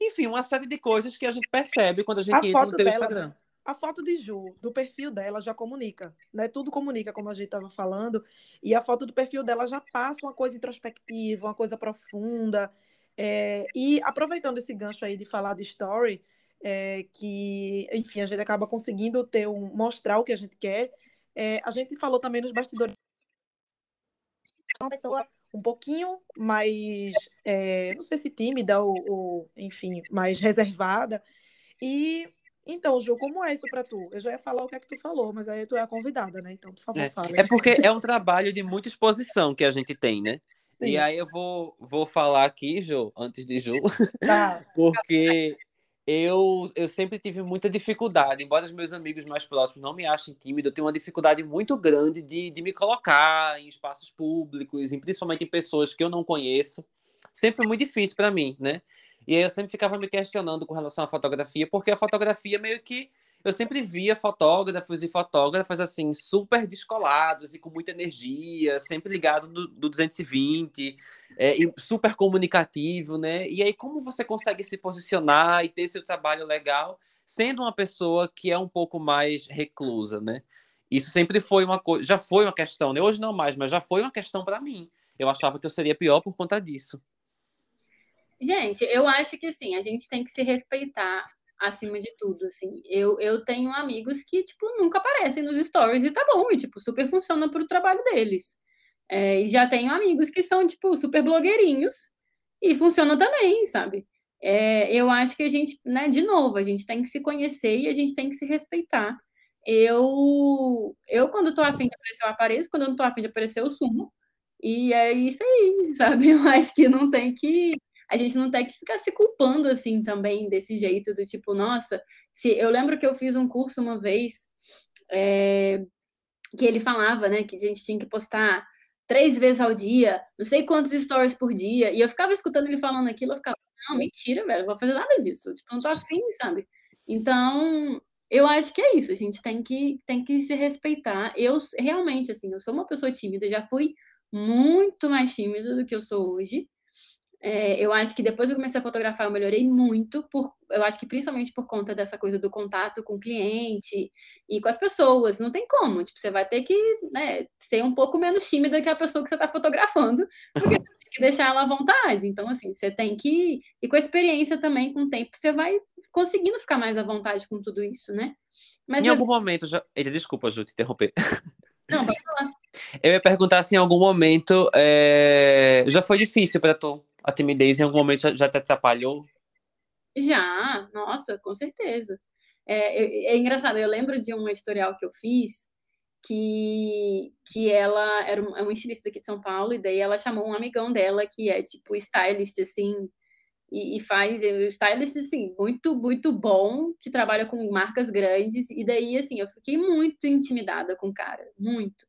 Enfim, uma série de coisas que a gente percebe quando a gente a entra no teu dela, Instagram a foto de Ju, do perfil dela, já comunica, né? Tudo comunica, como a gente estava falando, e a foto do perfil dela já passa uma coisa introspectiva, uma coisa profunda. É, e aproveitando esse gancho aí de falar de story, é, que, enfim, a gente acaba conseguindo ter um, mostrar o que a gente quer. É, a gente falou também nos bastidores uma pessoa um pouquinho mais, é, não sei se tímida ou, ou, enfim, mais reservada. E então, Ju, como é isso para tu? Eu já ia falar o que é que tu falou, mas aí tu é a convidada, né? Então, por favor, é, fala. É porque é um trabalho de muita exposição que a gente tem, né? Sim. E aí eu vou, vou falar aqui, Ju, antes de Ju, tá. porque eu, eu sempre tive muita dificuldade, embora os meus amigos mais próximos não me achem tímido, eu tenho uma dificuldade muito grande de, de me colocar em espaços públicos, e principalmente em pessoas que eu não conheço. Sempre foi muito difícil para mim, né? E aí eu sempre ficava me questionando com relação à fotografia, porque a fotografia meio que eu sempre via fotógrafos e fotógrafas assim super descolados e com muita energia, sempre ligado do, do 220 é, e super comunicativo, né? E aí como você consegue se posicionar e ter seu trabalho legal sendo uma pessoa que é um pouco mais reclusa, né? Isso sempre foi uma coisa, já foi uma questão, né? Hoje não mais, mas já foi uma questão para mim. Eu achava que eu seria pior por conta disso. Gente, eu acho que assim, a gente tem que se respeitar acima de tudo, assim. Eu, eu tenho amigos que, tipo, nunca aparecem nos stories e tá bom, e, tipo, super funciona pro trabalho deles. É, e já tenho amigos que são, tipo, super blogueirinhos e funciona também, sabe? É, eu acho que a gente, né, de novo, a gente tem que se conhecer e a gente tem que se respeitar. Eu, eu quando tô afim de aparecer, eu apareço, quando eu não tô afim de aparecer, eu sumo. E é isso aí, sabe? Eu acho que não tem que a gente não tem que ficar se culpando assim também desse jeito do tipo, nossa, se eu lembro que eu fiz um curso uma vez é, que ele falava, né, que a gente tinha que postar três vezes ao dia, não sei quantos stories por dia, e eu ficava escutando ele falando aquilo, eu ficava, não, mentira, velho, não vou fazer nada disso, tipo, não tô afim, sabe? Então, eu acho que é isso, a gente tem que, tem que se respeitar. Eu, realmente, assim, eu sou uma pessoa tímida, já fui muito mais tímida do que eu sou hoje, é, eu acho que depois que eu comecei a fotografar, eu melhorei muito, por, eu acho que principalmente por conta dessa coisa do contato com o cliente e com as pessoas. Não tem como, tipo, você vai ter que né, ser um pouco menos tímida que a pessoa que você está fotografando, porque você tem que deixar ela à vontade. Então, assim, você tem que. E com a experiência também, com o tempo, você vai conseguindo ficar mais à vontade com tudo isso, né? Mas, em algum momento já. Ele, desculpa, Ju, te interromper. Não, pode falar. Eu ia perguntar se em algum momento é... já foi difícil para tu a timidez em algum momento já, te atrapalhou? Já, nossa, com certeza. É, é, é, engraçado, eu lembro de um editorial que eu fiz que, que ela era uma, é uma estilista aqui de São Paulo, e daí ela chamou um amigão dela que é tipo stylist, assim, e, e faz stylist, assim, muito, muito bom, que trabalha com marcas grandes, e daí, assim, eu fiquei muito intimidada com o cara, muito.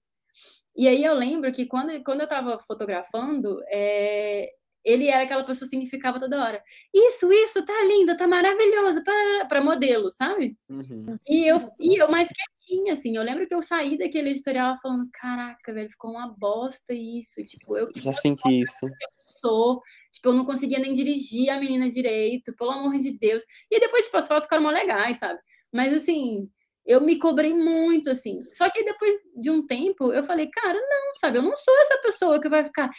E aí eu lembro que quando, quando eu tava fotografando, é, ele era aquela pessoa que significava toda hora. Isso, isso, tá lindo, tá maravilhoso, para modelo, sabe? Uhum. E, eu, e eu mais quietinha, assim. Eu lembro que eu saí daquele editorial falando: caraca, velho, ficou uma bosta isso. Tipo, eu já senti isso. Eu sou. Tipo, eu não conseguia nem dirigir a menina direito, pelo amor de Deus. E depois, tipo, as fotos ficaram mó legais, sabe? Mas assim, eu me cobrei muito, assim. Só que depois de um tempo, eu falei, cara, não, sabe? Eu não sou essa pessoa que vai ficar,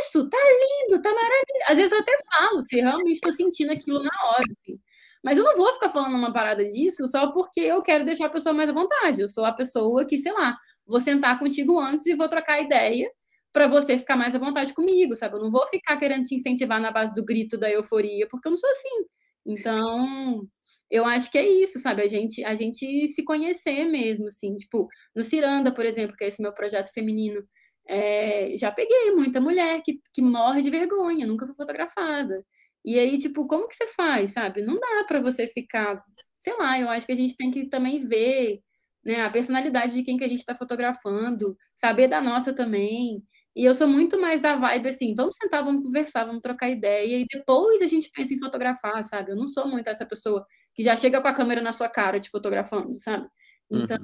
isso, tá lindo, tá maravilhoso. Às vezes eu até falo, se realmente estou sentindo aquilo na hora, assim. Mas eu não vou ficar falando uma parada disso só porque eu quero deixar a pessoa mais à vontade. Eu sou a pessoa que, sei lá, vou sentar contigo antes e vou trocar ideia para você ficar mais à vontade comigo, sabe? Eu não vou ficar querendo te incentivar na base do grito da euforia, porque eu não sou assim. Então, eu acho que é isso, sabe? A gente, a gente se conhecer mesmo, assim. Tipo, no Ciranda, por exemplo, que é esse meu projeto feminino, é, já peguei muita mulher que, que morre de vergonha, nunca foi fotografada. E aí, tipo, como que você faz, sabe? Não dá para você ficar, sei lá, eu acho que a gente tem que também ver né, a personalidade de quem que a gente está fotografando, saber da nossa também. E eu sou muito mais da vibe assim, vamos sentar, vamos conversar, vamos trocar ideia e depois a gente pensa em fotografar, sabe? Eu não sou muito essa pessoa que já chega com a câmera na sua cara te fotografando, sabe? Então,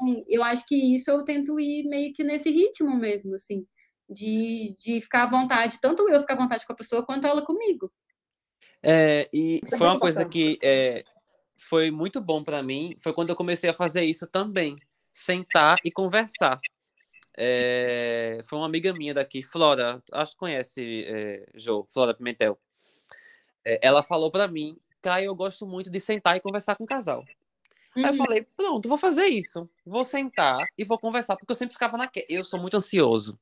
uhum. eu acho que isso eu tento ir meio que nesse ritmo mesmo, assim, de, de ficar à vontade, tanto eu ficar à vontade com a pessoa quanto ela comigo. É, e isso é foi é uma coisa que é, foi muito bom para mim, foi quando eu comecei a fazer isso também, sentar e conversar. É, foi uma amiga minha daqui, Flora, acho que conhece, é, Jo, Flora Pimentel. É, ela falou para mim, Caio, eu gosto muito de sentar e conversar com o casal. Uhum. Aí eu uhum. falei, pronto, vou fazer isso. Vou sentar e vou conversar, porque eu sempre ficava naquela. Eu sou muito ansioso.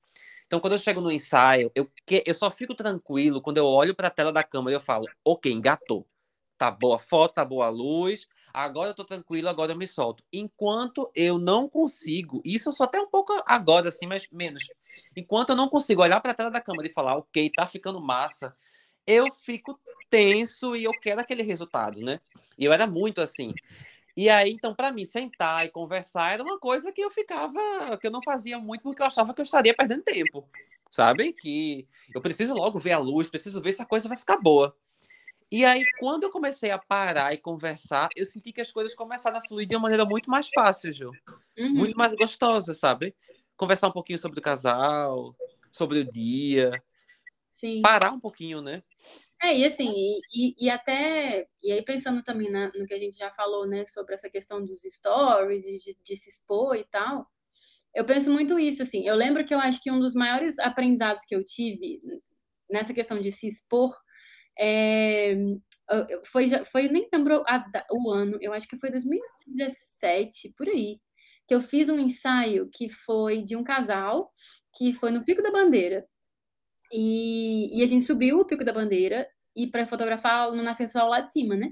Então, quando eu chego no ensaio, eu, que... eu só fico tranquilo quando eu olho para a tela da câmera e eu falo, ok, engatou. Tá boa a foto, tá boa a luz, agora eu tô tranquilo, agora eu me solto. Enquanto eu não consigo, isso eu sou até um pouco agora, assim, mas menos. Enquanto eu não consigo olhar para a tela da câmera e falar, ok, tá ficando massa, eu fico tenso e eu quero aquele resultado, né? E eu era muito assim. E aí, então, para mim, sentar e conversar era uma coisa que eu ficava, que eu não fazia muito porque eu achava que eu estaria perdendo tempo, sabe? Que eu preciso logo ver a luz, preciso ver se a coisa vai ficar boa. E aí, quando eu comecei a parar e conversar, eu senti que as coisas começaram a fluir de uma maneira muito mais fácil, Ju. Uhum. Muito mais gostosa, sabe? Conversar um pouquinho sobre o casal, sobre o dia. Sim. Parar um pouquinho, né? É, e assim, e, e, até, e aí pensando também na, no que a gente já falou, né, sobre essa questão dos stories e de, de se expor e tal, eu penso muito isso, assim, eu lembro que eu acho que um dos maiores aprendizados que eu tive nessa questão de se expor é, foi, foi, nem lembro a, o ano, eu acho que foi 2017, por aí, que eu fiz um ensaio que foi de um casal que foi no Pico da Bandeira. E, e a gente subiu o Pico da Bandeira e para fotografar no nascer sol lá de cima, né?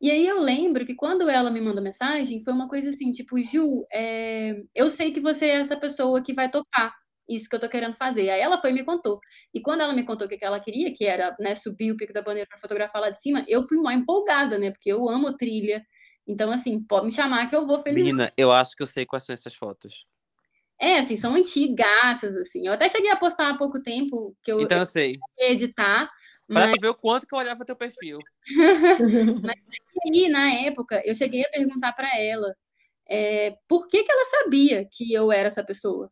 E aí eu lembro que quando ela me mandou mensagem, foi uma coisa assim, tipo, Ju, é, eu sei que você é essa pessoa que vai topar isso que eu tô querendo fazer. Aí ela foi e me contou. E quando ela me contou o que ela queria, que era né, subir o Pico da Bandeira para fotografar lá de cima, eu fui mais empolgada, né? Porque eu amo trilha. Então, assim, pode me chamar que eu vou feliz. Menina, eu acho que eu sei quais são essas fotos. É, assim, são antigaças, assim. Eu até cheguei a postar há pouco tempo que eu. Então eu sei. Editar. Pra mas... ver o quanto que eu olhava teu perfil. mas aí, na época, eu cheguei a perguntar para ela é, por que, que ela sabia que eu era essa pessoa.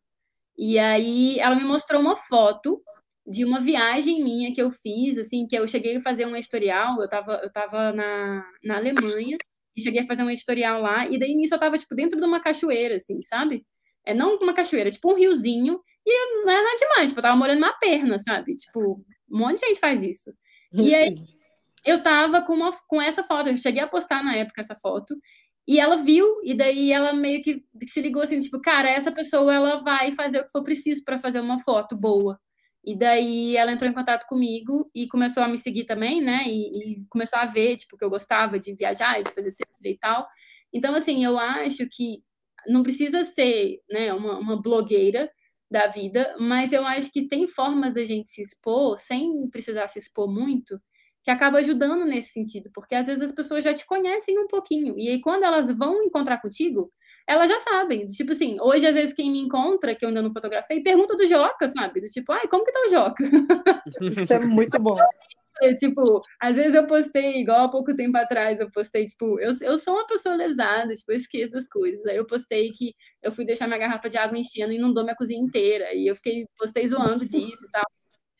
E aí ela me mostrou uma foto de uma viagem minha que eu fiz, assim, que eu cheguei a fazer um editorial, eu estava eu tava na, na Alemanha, e cheguei a fazer um editorial lá, e daí nisso eu estava tipo, dentro de uma cachoeira, assim, sabe? É não uma cachoeira, tipo um riozinho, e não é nada demais, tipo, eu tava morando numa perna, sabe? Tipo, um monte de gente faz isso. E aí eu tava com, uma, com essa foto, eu cheguei a postar na época essa foto, e ela viu, e daí ela meio que se ligou assim, tipo, cara, essa pessoa ela vai fazer o que for preciso para fazer uma foto boa. E daí ela entrou em contato comigo e começou a me seguir também, né? E, e começou a ver, tipo, que eu gostava de viajar, de fazer trilha e tal. Então, assim, eu acho que não precisa ser, né, uma, uma blogueira da vida, mas eu acho que tem formas da gente se expor sem precisar se expor muito, que acaba ajudando nesse sentido, porque às vezes as pessoas já te conhecem um pouquinho, e aí quando elas vão encontrar contigo, elas já sabem. Tipo assim, hoje às vezes quem me encontra, que eu ainda não fotografei, pergunta do Joca, sabe? Do tipo, ai, como que tá o Joca? Isso é muito bom. Tipo, às vezes eu postei, igual há pouco tempo atrás, eu postei, tipo, eu, eu sou uma pessoa lesada, tipo, eu esqueço das coisas. Aí eu postei que eu fui deixar minha garrafa de água enchendo e inundou minha cozinha inteira. E eu fiquei, postei zoando disso e tal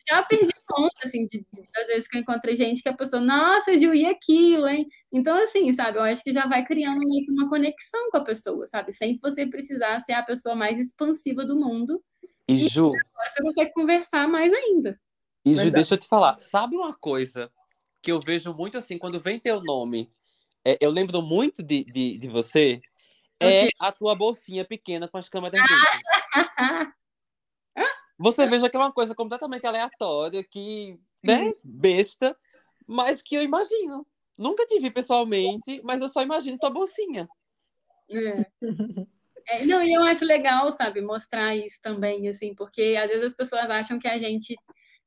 já perdi conta, assim, de, de, das vezes que eu encontrei gente que a pessoa, nossa, Gil, e aquilo, hein? Então, assim, sabe, eu acho que já vai criando meio que uma conexão com a pessoa, sabe? Sem você precisar ser a pessoa mais expansiva do mundo. E, e Ju... você consegue conversar mais ainda. E, Ju, deixa eu te falar, sabe uma coisa que eu vejo muito assim, quando vem teu nome, é, eu lembro muito de, de, de você, é a tua bolsinha pequena com as câmeras dentro. você veja que é uma coisa completamente aleatória, que, né, besta, mas que eu imagino. Nunca te vi pessoalmente, mas eu só imagino tua bolsinha. É. É, não, e eu acho legal, sabe, mostrar isso também, assim, porque às vezes as pessoas acham que a gente,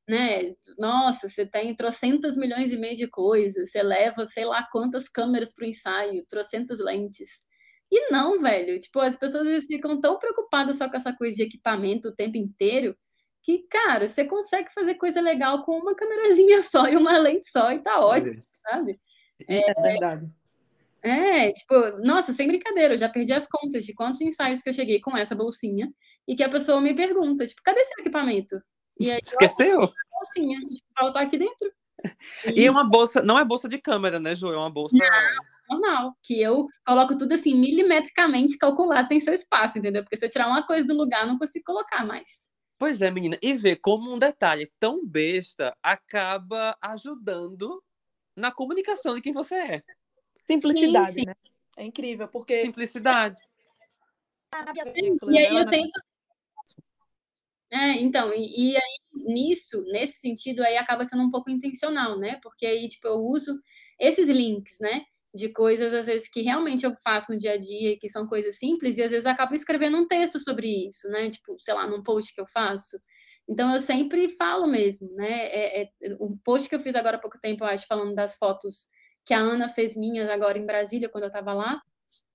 né, nossa, você tem trocentas milhões e meio de coisas, você leva sei lá quantas câmeras para o ensaio, trocentas lentes. E não, velho, tipo, as pessoas vezes ficam tão preocupadas só com essa coisa de equipamento o tempo inteiro, que, cara, você consegue fazer coisa legal com uma câmerazinha só e uma lente só e tá ótimo, é. sabe? É, é verdade. É, tipo, nossa, sem brincadeira, eu já perdi as contas de quantos ensaios que eu cheguei com essa bolsinha e que a pessoa me pergunta, tipo, cadê seu equipamento? E aí, Esqueceu? Eu, bolsinha, tipo, ela tá aqui dentro. E... e é uma bolsa, não é bolsa de câmera, né, Ju? É uma bolsa. Não, normal, que eu coloco tudo assim, milimetricamente calculado tem seu espaço, entendeu? Porque se eu tirar uma coisa do lugar, não consigo colocar mais. Pois é, menina. E ver como um detalhe tão besta acaba ajudando na comunicação de quem você é. Simplicidade, sim, sim. né? É incrível, porque. Simplicidade. E aí eu tento. É, então, e, e, aí nisso, nesse sentido, aí acaba sendo um pouco intencional, né? Porque aí, tipo, eu uso esses links, né? De coisas, às vezes, que realmente eu faço no dia a dia, que são coisas simples, e às vezes acabo escrevendo um texto sobre isso, né? Tipo, sei lá, num post que eu faço. Então, eu sempre falo mesmo, né? É, é, o post que eu fiz agora há pouco tempo, eu acho, falando das fotos que a Ana fez minhas agora em Brasília, quando eu estava lá,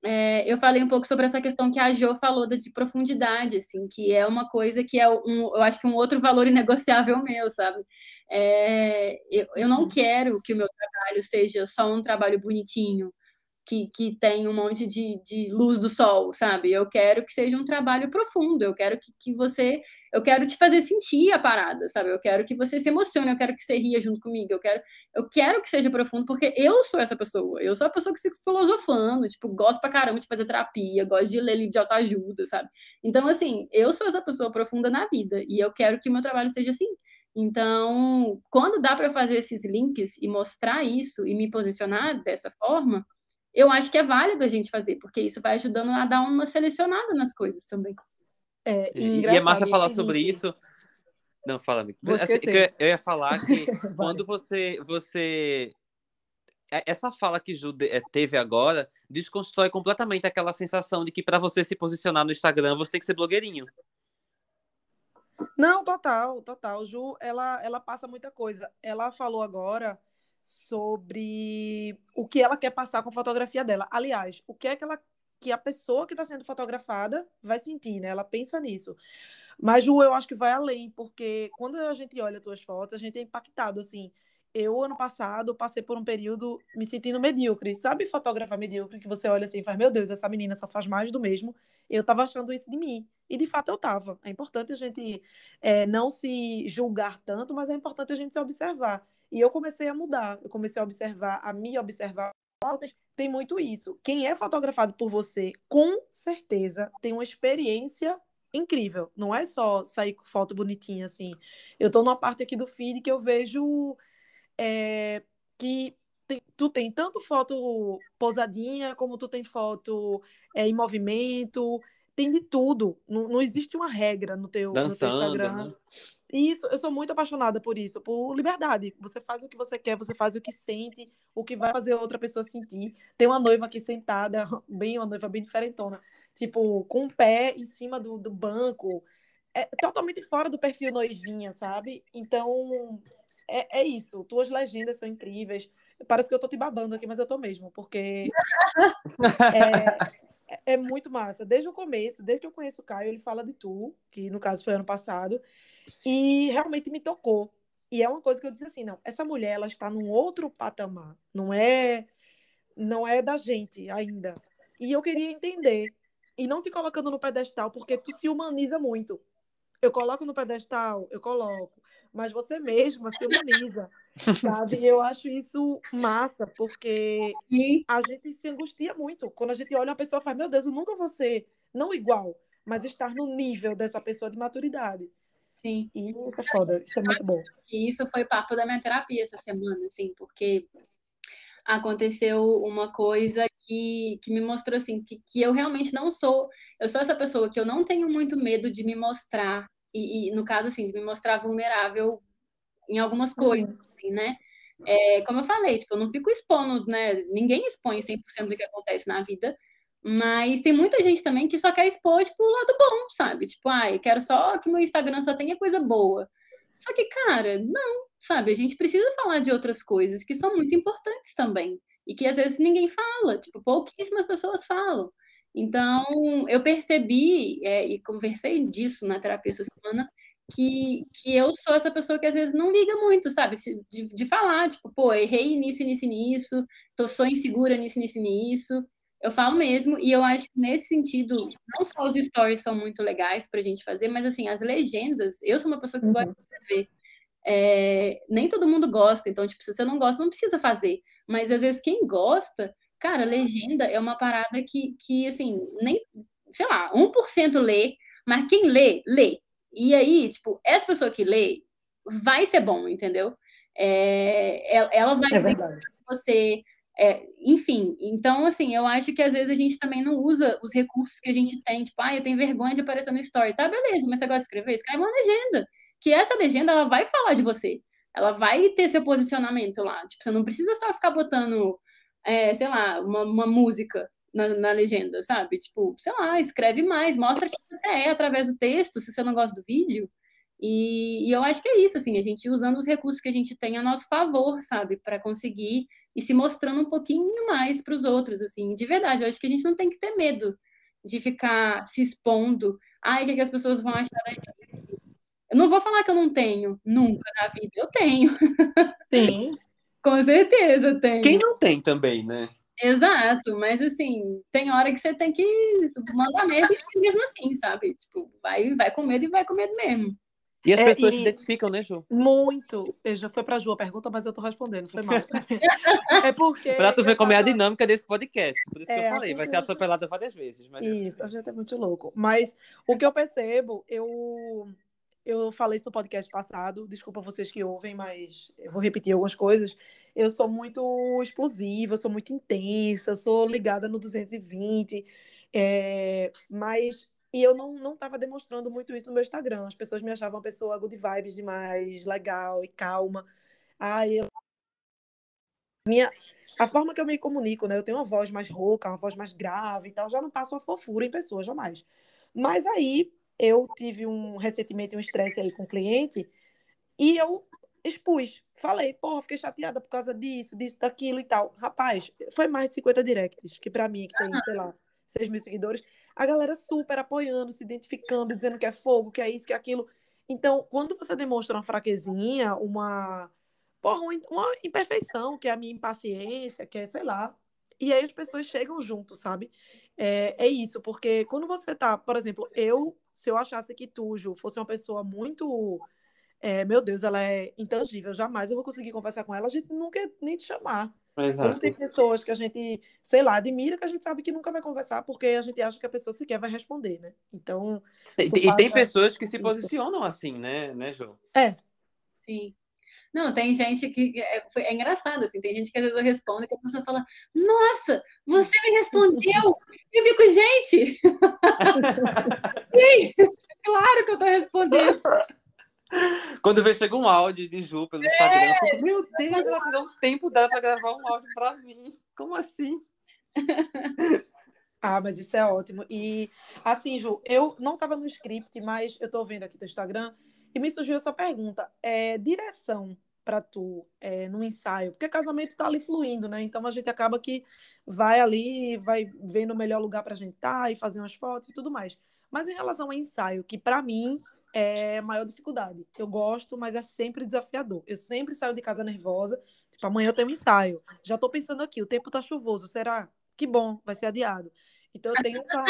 é, eu falei um pouco sobre essa questão que a Jo falou de profundidade, assim, que é uma coisa que é um, eu acho que um outro valor inegociável meu, sabe? É, eu, eu não uhum. quero que o meu trabalho seja só um trabalho bonitinho, que, que tem um monte de, de luz do sol, sabe? Eu quero que seja um trabalho profundo, eu quero que, que você. Eu quero te fazer sentir a parada, sabe? Eu quero que você se emocione, eu quero que você ria junto comigo, eu quero, eu quero que seja profundo, porque eu sou essa pessoa. Eu sou a pessoa que fica filosofando, tipo, gosto pra caramba de fazer terapia, gosto de ler livro de autoajuda, sabe? Então, assim, eu sou essa pessoa profunda na vida, e eu quero que o meu trabalho seja assim. Então, quando dá para fazer esses links e mostrar isso e me posicionar dessa forma, eu acho que é válido a gente fazer, porque isso vai ajudando a dar uma selecionada nas coisas também. É, e, e é massa falar sobre isso. Não, fala, amigo. Assim, eu ia falar que quando você, você. É, essa fala que Ju é, teve agora desconstrói completamente aquela sensação de que para você se posicionar no Instagram você tem que ser blogueirinho. Não, total, total. Ju, ela, ela passa muita coisa. Ela falou agora sobre o que ela quer passar com a fotografia dela. Aliás, o que é que ela que a pessoa que está sendo fotografada vai sentir, né? Ela pensa nisso. Mas, Ju, eu acho que vai além, porque quando a gente olha as tuas fotos, a gente é impactado, assim. Eu, ano passado, passei por um período me sentindo medíocre. Sabe fotografar medíocre? Que você olha assim e faz, meu Deus, essa menina só faz mais do mesmo. Eu tava achando isso de mim. E, de fato, eu tava. É importante a gente é, não se julgar tanto, mas é importante a gente se observar. E eu comecei a mudar, eu comecei a observar, a me observar. Tem muito isso. Quem é fotografado por você, com certeza, tem uma experiência incrível. Não é só sair com foto bonitinha, assim. Eu tô numa parte aqui do feed que eu vejo é, que tem, tu tem tanto foto posadinha, como tu tem foto é, em movimento, tem de tudo. Não, não existe uma regra no teu, Dançando, no teu Instagram. Né? Isso, eu sou muito apaixonada por isso, por liberdade. Você faz o que você quer, você faz o que sente, o que vai fazer outra pessoa sentir. Tem uma noiva aqui sentada, bem, uma noiva bem diferentona, tipo, com o pé em cima do, do banco. É totalmente fora do perfil noivinha, sabe? Então, é, é isso. Tuas legendas são incríveis. Parece que eu tô te babando aqui, mas eu tô mesmo, porque é, é muito massa. Desde o começo, desde que eu conheço o Caio, ele fala de tu, que no caso foi ano passado. E realmente me tocou. E é uma coisa que eu disse assim, não, essa mulher ela está num outro patamar, não é não é da gente ainda. E eu queria entender e não te colocando no pedestal porque tu se humaniza muito. Eu coloco no pedestal, eu coloco, mas você mesma se humaniza, sabe? Eu acho isso massa, porque a gente se angustia muito. Quando a gente olha uma pessoa e fala, meu Deus, eu nunca vou ser, não igual, mas estar no nível dessa pessoa de maturidade. Sim. E isso é foda, isso é muito bom. E isso foi papo da minha terapia essa semana, assim, porque aconteceu uma coisa que, que me mostrou, assim, que, que eu realmente não sou, eu sou essa pessoa que eu não tenho muito medo de me mostrar e, e, no caso, assim, de me mostrar vulnerável em algumas coisas, uhum. assim, né? É, como eu falei, tipo, eu não fico expondo, né? Ninguém expõe 100% do que acontece na vida, mas tem muita gente também que só quer expor, tipo, o lado bom, sabe? Tipo, ai, quero só que meu Instagram só tenha coisa boa. Só que, cara, não, sabe? A gente precisa falar de outras coisas que são muito importantes também. E que às vezes ninguém fala, tipo, pouquíssimas pessoas falam. Então, eu percebi, é, e conversei disso na terapia essa semana, que, que eu sou essa pessoa que às vezes não liga muito, sabe? De, de falar, tipo, pô, errei nisso, nisso, nisso, tô, sou insegura nisso, nisso, nisso. Eu falo mesmo, e eu acho que nesse sentido, não só os stories são muito legais pra gente fazer, mas assim, as legendas, eu sou uma pessoa que uhum. gosta de escrever. É, nem todo mundo gosta, então, tipo, se você não gosta, não precisa fazer. Mas às vezes quem gosta, cara, legenda é uma parada que, que assim, nem, sei lá, 1% lê, mas quem lê, lê. E aí, tipo, essa pessoa que lê vai ser bom, entendeu? É, ela vai é ser você é, enfim, então, assim, eu acho que às vezes a gente também não usa os recursos que a gente tem, tipo, ah, eu tenho vergonha de aparecer no story. Tá, beleza, mas você gosta de escrever? Escreve uma legenda. Que essa legenda, ela vai falar de você. Ela vai ter seu posicionamento lá. Tipo, você não precisa só ficar botando, é, sei lá, uma, uma música na, na, legenda, sabe? Tipo, sei lá, escreve mais, mostra quem você é através do texto, se você não gosta do vídeo. E, e eu acho que é isso, assim, a gente usando os recursos que a gente tem a nosso favor, sabe? Para conseguir e se mostrando um pouquinho mais para os outros, assim, de verdade. Eu acho que a gente não tem que ter medo de ficar se expondo. Ai, o que, é que as pessoas vão achar da gente? Eu não vou falar que eu não tenho, nunca na vida. Eu tenho. Sim. Com certeza tem. Quem não tem também, né? Exato, mas assim, tem hora que você tem que mandar medo e mesmo assim, sabe? Tipo, vai, vai com medo e vai com medo mesmo. E as é, pessoas e... se identificam, né, Ju? Muito. Já foi para Ju a pergunta, mas eu estou respondendo, foi mal. é porque. Para tu ver como é a dinâmica desse podcast. Por isso é, que eu falei, vai ser atropelada várias vezes. Mas é isso, assim. a gente é muito louco. Mas o que eu percebo, eu. Eu falei isso no podcast passado, desculpa vocês que ouvem, mas eu vou repetir algumas coisas. Eu sou muito explosiva, eu sou muito intensa, eu sou ligada no 220, é, mas e eu não, não tava demonstrando muito isso no meu Instagram. As pessoas me achavam uma pessoa good vibes demais, legal e calma. Aí eu... Minha... A forma que eu me comunico, né? Eu tenho uma voz mais rouca, uma voz mais grave e tal. Já não passo uma fofura em pessoa, jamais. Mas aí eu tive um recentemente um estresse aí com o cliente e eu expus. Falei, porra, fiquei chateada por causa disso, disso, daquilo e tal. Rapaz, foi mais de 50 directs, que para mim, que tem, sei lá, 6 mil seguidores, a galera super apoiando, se identificando, dizendo que é fogo, que é isso, que é aquilo. Então, quando você demonstra uma fraquezinha, uma, porra, uma imperfeição, que é a minha impaciência, que é, sei lá, e aí as pessoas chegam junto, sabe? É, é isso, porque quando você tá, por exemplo, eu, se eu achasse que Tujo fosse uma pessoa muito. É, meu Deus, ela é intangível, jamais eu vou conseguir conversar com ela, a gente nunca nem te chamar. Exato. Como tem pessoas que a gente, sei lá, admira, que a gente sabe que nunca vai conversar, porque a gente acha que a pessoa sequer vai responder, né? Então. E, e tem pessoas que se isso. posicionam assim, né, né, João? É. Sim. Não, tem gente que é, é, engraçado, assim, tem gente que às vezes eu respondo e a pessoa fala, nossa, você me respondeu! Eu fico, gente! Sim, claro que eu tô respondendo. Quando vê, chega um áudio de Ju pelo Instagram, é, fico, meu Deus, ela tirou um tempo dela para gravar um áudio para mim. Como assim? Ah, mas isso é ótimo. E assim, Ju, eu não estava no script, mas eu estou vendo aqui no Instagram e me surgiu essa pergunta. É, direção para tu é, no ensaio? Porque casamento está ali fluindo, né? Então a gente acaba que vai ali, vai vendo o melhor lugar para a gente estar tá, e fazer umas fotos e tudo mais. Mas em relação ao ensaio, que para mim é a maior dificuldade. Eu gosto, mas é sempre desafiador. Eu sempre saio de casa nervosa. Tipo, amanhã eu tenho um ensaio. Já estou pensando aqui, o tempo tá chuvoso. Será? Que bom, vai ser adiado. Então eu tenho essa.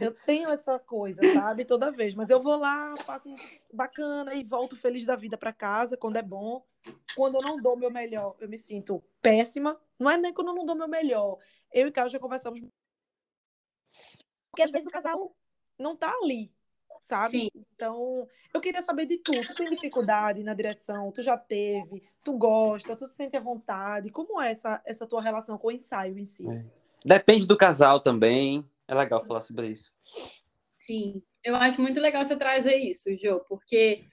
Eu tenho essa coisa, sabe? Toda vez. Mas eu vou lá, faço bacana e volto feliz da vida para casa quando é bom. Quando eu não dou meu melhor, eu me sinto péssima. Não é nem quando eu não dou meu melhor. Eu e Carlos já conversamos. Porque às vezes o casal não tá ali sabe? Sim. Então, eu queria saber de tu. Tu tem dificuldade na direção? Tu já teve? Tu gosta? Tu se sente à vontade? Como é essa, essa tua relação com o ensaio em si? É. Depende do casal também. É legal falar sobre isso. Sim, eu acho muito legal você trazer isso, Jo, porque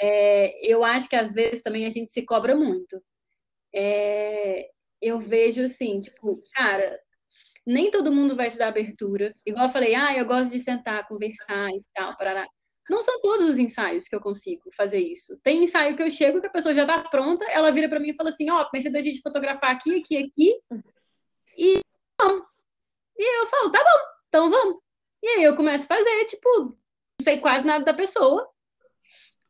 é, eu acho que às vezes também a gente se cobra muito. É, eu vejo assim, tipo, cara, nem todo mundo vai te dar abertura. Igual eu falei, ah, eu gosto de sentar, conversar e tal, parará. Não são todos os ensaios que eu consigo fazer isso. Tem ensaio que eu chego que a pessoa já tá pronta, ela vira para mim e fala assim: Ó, oh, pensei da gente fotografar aqui, aqui, aqui. E vamos. E eu falo: Tá bom, então vamos. E aí eu começo a fazer, tipo, não sei quase nada da pessoa.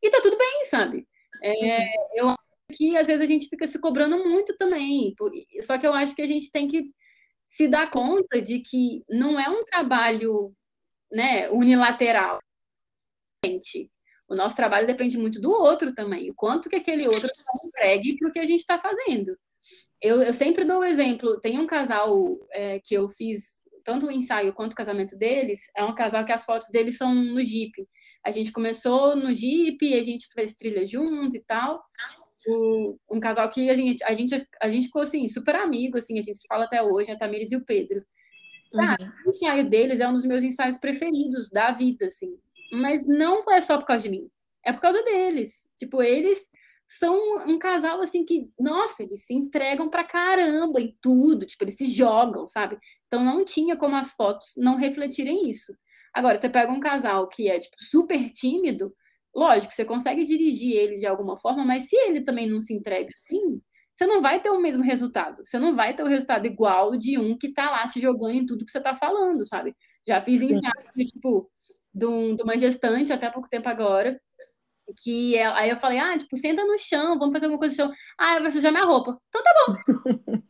E tá tudo bem, sabe? É, uhum. eu acho que às vezes a gente fica se cobrando muito também. Só que eu acho que a gente tem que se dar conta de que não é um trabalho né, unilateral. O nosso trabalho depende muito do outro também, o quanto que aquele outro entregue para o que a gente está fazendo. Eu, eu, sempre dou o um exemplo, tem um casal é, que eu fiz tanto o ensaio quanto o casamento deles, é um casal que as fotos deles são no Jeep. A gente começou no Jeep, a gente fez trilha junto e tal. O, um casal que a gente, a gente, a gente ficou assim, super amigo, assim, a gente se fala até hoje, a Tamires e o Pedro. Tá, uhum. O ensaio deles é um dos meus ensaios preferidos da vida, assim. Mas não é só por causa de mim. É por causa deles. Tipo, eles são um casal assim que, nossa, eles se entregam pra caramba em tudo, tipo, eles se jogam, sabe? Então não tinha como as fotos não refletirem isso. Agora, você pega um casal que é tipo super tímido, lógico, você consegue dirigir ele de alguma forma, mas se ele também não se entrega assim, você não vai ter o mesmo resultado. Você não vai ter o resultado igual de um que tá lá se jogando em tudo que você tá falando, sabe? Já fiz ensaios tipo de, um, de uma gestante até pouco tempo agora, que é, aí eu falei, ah, tipo, senta no chão, vamos fazer alguma coisa no chão. Ah, vai sujar minha roupa. Então tá bom.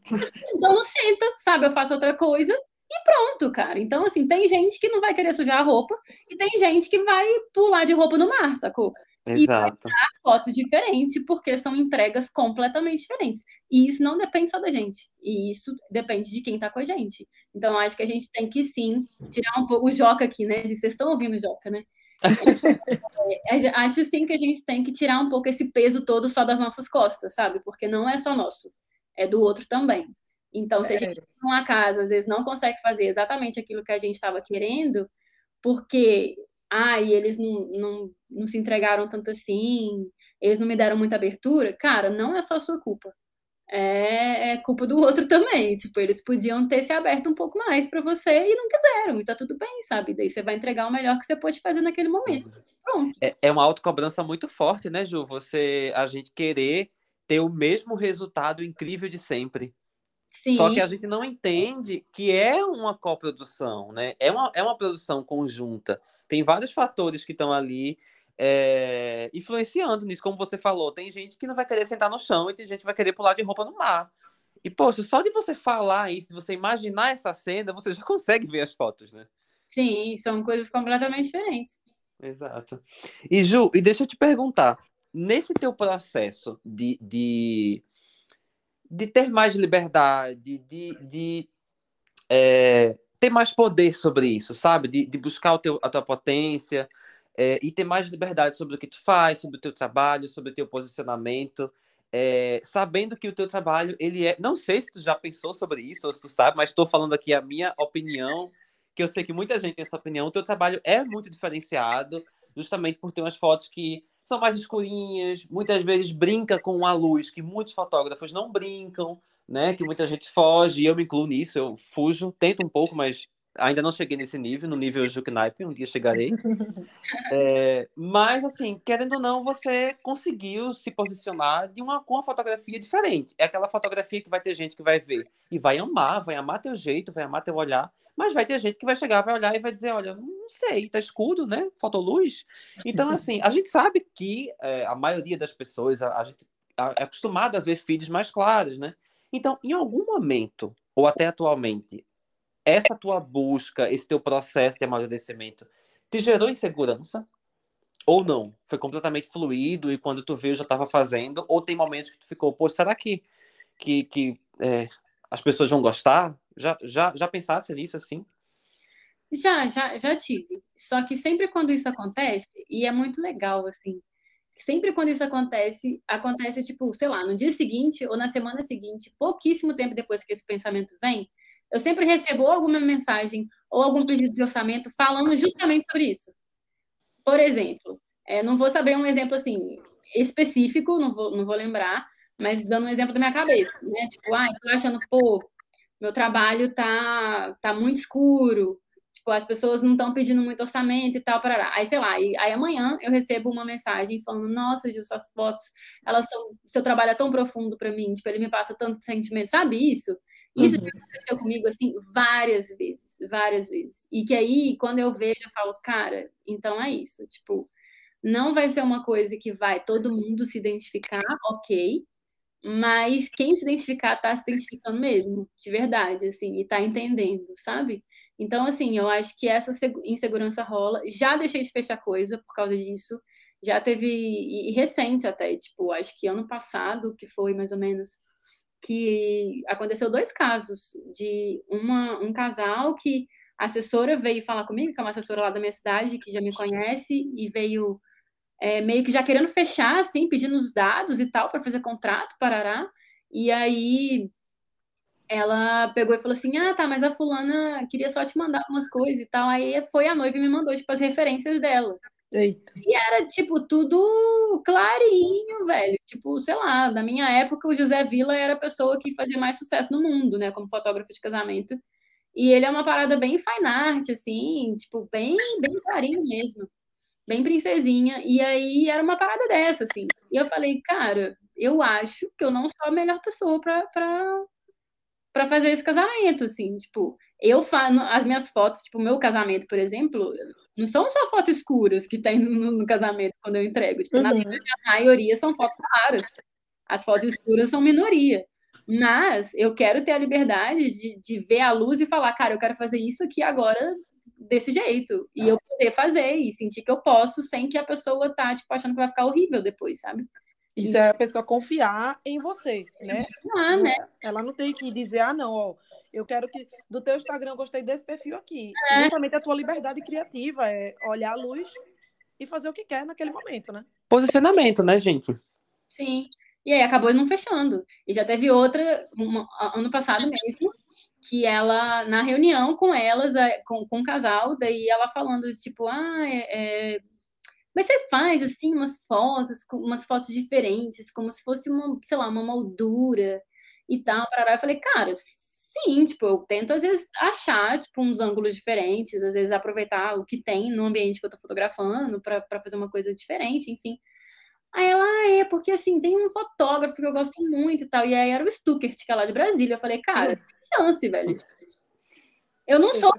então não senta, sabe? Eu faço outra coisa e pronto, cara. Então, assim, tem gente que não vai querer sujar a roupa e tem gente que vai pular de roupa no mar, sacou? Exato. E vai dar fotos diferentes, porque são entregas completamente diferentes. E isso não depende só da gente. E isso depende de quem tá com a gente. Então, acho que a gente tem que sim tirar um pouco o Joca aqui, né? Vocês estão ouvindo o Joca, né? é, acho sim que a gente tem que tirar um pouco esse peso todo só das nossas costas, sabe? Porque não é só nosso, é do outro também. Então, se a gente, por um acaso, às vezes não consegue fazer exatamente aquilo que a gente estava querendo, porque, ah, e eles não, não, não se entregaram tanto assim, eles não me deram muita abertura, cara, não é só sua culpa. É, é, culpa do outro também. Tipo, eles podiam ter se aberto um pouco mais para você e não quiseram, e tá tudo bem, sabe? Daí você vai entregar o melhor que você pode fazer naquele momento. Pronto. É, é uma autocobrança muito forte, né, Ju? Você, a gente querer ter o mesmo resultado incrível de sempre. Sim. Só que a gente não entende que é uma coprodução, né? É uma, é uma produção conjunta. Tem vários fatores que estão ali é, influenciando nisso, como você falou. Tem gente que não vai querer sentar no chão e tem gente que vai querer pular de roupa no mar. E, poxa, só de você falar isso, de você imaginar essa cena, você já consegue ver as fotos, né? Sim, são coisas completamente diferentes. Exato. E, Ju, e deixa eu te perguntar, nesse teu processo de, de de ter mais liberdade, de, de é, ter mais poder sobre isso, sabe? De, de buscar o teu, a tua potência é, e ter mais liberdade sobre o que tu faz, sobre o teu trabalho, sobre o teu posicionamento. É, sabendo que o teu trabalho, ele é... Não sei se tu já pensou sobre isso, ou se tu sabe, mas estou falando aqui a minha opinião, que eu sei que muita gente tem essa opinião. O teu trabalho é muito diferenciado, justamente por ter umas fotos que são mais escurinhas, muitas vezes brinca com a luz que muitos fotógrafos não brincam, né? Que muita gente foge, e eu me incluo nisso, eu fujo, tento um pouco, mas ainda não cheguei nesse nível, no nível Juknipe, um dia chegarei. É, mas, assim, querendo ou não, você conseguiu se posicionar de uma, com uma fotografia diferente. É aquela fotografia que vai ter gente que vai ver e vai amar, vai amar teu jeito, vai amar teu olhar, mas vai ter gente que vai chegar, vai olhar e vai dizer, olha, não sei, tá escuro, né? Fotoluz. Então, assim, a gente sabe que é, a maioria das pessoas, a, a gente é acostumada a ver feeds mais claros, né? Então, em algum momento, ou até atualmente, essa tua busca, esse teu processo de amadurecimento, te gerou insegurança? Ou não? Foi completamente fluido e quando tu viu já estava fazendo? Ou tem momentos que tu ficou, pô, será que, que, que é, as pessoas vão gostar? Já, já, já pensasse nisso assim? Já, já, já tive. Só que sempre quando isso acontece, e é muito legal, assim, sempre quando isso acontece, acontece, tipo, sei lá, no dia seguinte ou na semana seguinte, pouquíssimo tempo depois que esse pensamento vem, eu sempre recebo alguma mensagem ou algum pedido de orçamento falando justamente sobre isso. Por exemplo, é, não vou saber um exemplo assim específico, não vou, não vou lembrar, mas dando um exemplo da minha cabeça, né? Tipo, ah, tô achando, pô, meu trabalho tá, tá muito escuro, tipo, as pessoas não estão pedindo muito orçamento e tal, parará. Aí, sei lá, e, aí amanhã eu recebo uma mensagem falando, nossa, Gil, suas fotos, elas são, seu trabalho é tão profundo para mim, tipo, ele me passa tanto sentimento, sabe isso? Isso uhum. aconteceu comigo, assim, várias vezes, várias vezes. E que aí, quando eu vejo, eu falo, cara, então é isso, tipo, não vai ser uma coisa que vai todo mundo se identificar, ok, mas quem se identificar tá se identificando mesmo, de verdade, assim, e tá entendendo, sabe? Então, assim, eu acho que essa insegurança rola. Já deixei de fechar coisa por causa disso. Já teve, e recente até, tipo, acho que ano passado, que foi mais ou menos, que aconteceu dois casos de uma, um casal que a assessora veio falar comigo, que é uma assessora lá da minha cidade, que já me conhece, e veio é, meio que já querendo fechar, assim, pedindo os dados e tal, para fazer contrato, parará. E aí ela pegou e falou assim: Ah, tá, mas a fulana queria só te mandar algumas coisas e tal. Aí foi a noiva e me mandou, tipo, as referências dela. Eita. E era, tipo, tudo clarinho, velho. Tipo, sei lá, na minha época, o José Vila era a pessoa que fazia mais sucesso no mundo, né, como fotógrafo de casamento. E ele é uma parada bem fine art, assim, tipo, bem, bem clarinho mesmo. Bem princesinha. E aí era uma parada dessa, assim. E eu falei, cara, eu acho que eu não sou a melhor pessoa pra, pra, para fazer esse casamento, assim, tipo, eu faço as minhas fotos, tipo, o meu casamento, por exemplo, não são só fotos escuras que tem no, no casamento quando eu entrego, tipo, uhum. na verdade, a maioria são fotos claras, as fotos escuras são minoria, mas eu quero ter a liberdade de, de ver a luz e falar, cara, eu quero fazer isso aqui agora desse jeito, e eu poder fazer, e sentir que eu posso, sem que a pessoa tá, tipo, achando que vai ficar horrível depois, sabe? Isso é a pessoa confiar em você, né? Ah, né? Ela não tem que dizer, ah, não, ó, eu quero que do teu Instagram eu gostei desse perfil aqui. É. Justamente a tua liberdade criativa é olhar a luz e fazer o que quer naquele momento, né? Posicionamento, né, gente? Sim. E aí acabou não fechando. E já teve outra, uma, ano passado mesmo, que ela, na reunião com elas, é, com, com o casal, daí ela falando, tipo, ah, é, é mas você faz, assim, umas fotos, umas fotos diferentes, como se fosse uma, sei lá, uma moldura e tal. Parará. Eu falei, cara, sim, tipo, eu tento às vezes achar, tipo, uns ângulos diferentes, às vezes aproveitar o que tem no ambiente que eu tô fotografando para fazer uma coisa diferente, enfim. Aí ela, ah, é, porque assim, tem um fotógrafo que eu gosto muito e tal. E aí era o Stuckert, que é lá de Brasília. Eu falei, cara, que chance, velho. Tipo, eu não sou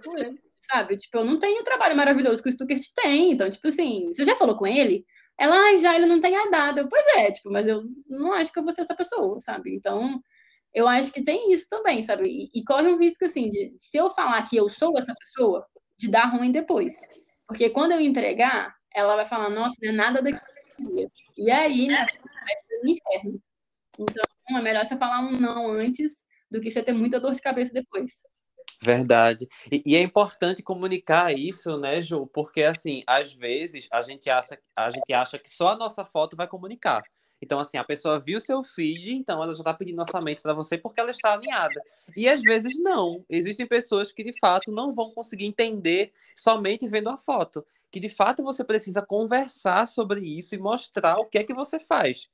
sabe? Tipo, eu não tenho o trabalho maravilhoso que o Stuckert tem. Então, tipo assim, você já falou com ele? Ela, ah, já ele não tem a data. Eu, pois é, tipo, mas eu não acho que eu vou ser essa pessoa, sabe? Então, eu acho que tem isso também, sabe? E, e, corre um risco, assim, de se eu falar que eu sou essa pessoa, de dar ruim depois. Porque quando eu entregar, ela vai falar, nossa, não é nada daquilo. E aí, né, ser um inferno. Então, é melhor você falar um não antes do que você ter muita dor de cabeça depois. Verdade. E, e, é importante comunicar isso, né, Ju? Porque, assim, às vezes a gente, acha, a gente acha que só a nossa foto vai comunicar. Então, assim, a pessoa viu seu feed, então ela já está pedindo orçamento para você porque ela está alinhada. E às vezes não. Existem pessoas que, de fato, não vão conseguir entender somente vendo a foto. Que, de fato, você precisa conversar sobre isso e mostrar o que é que você faz.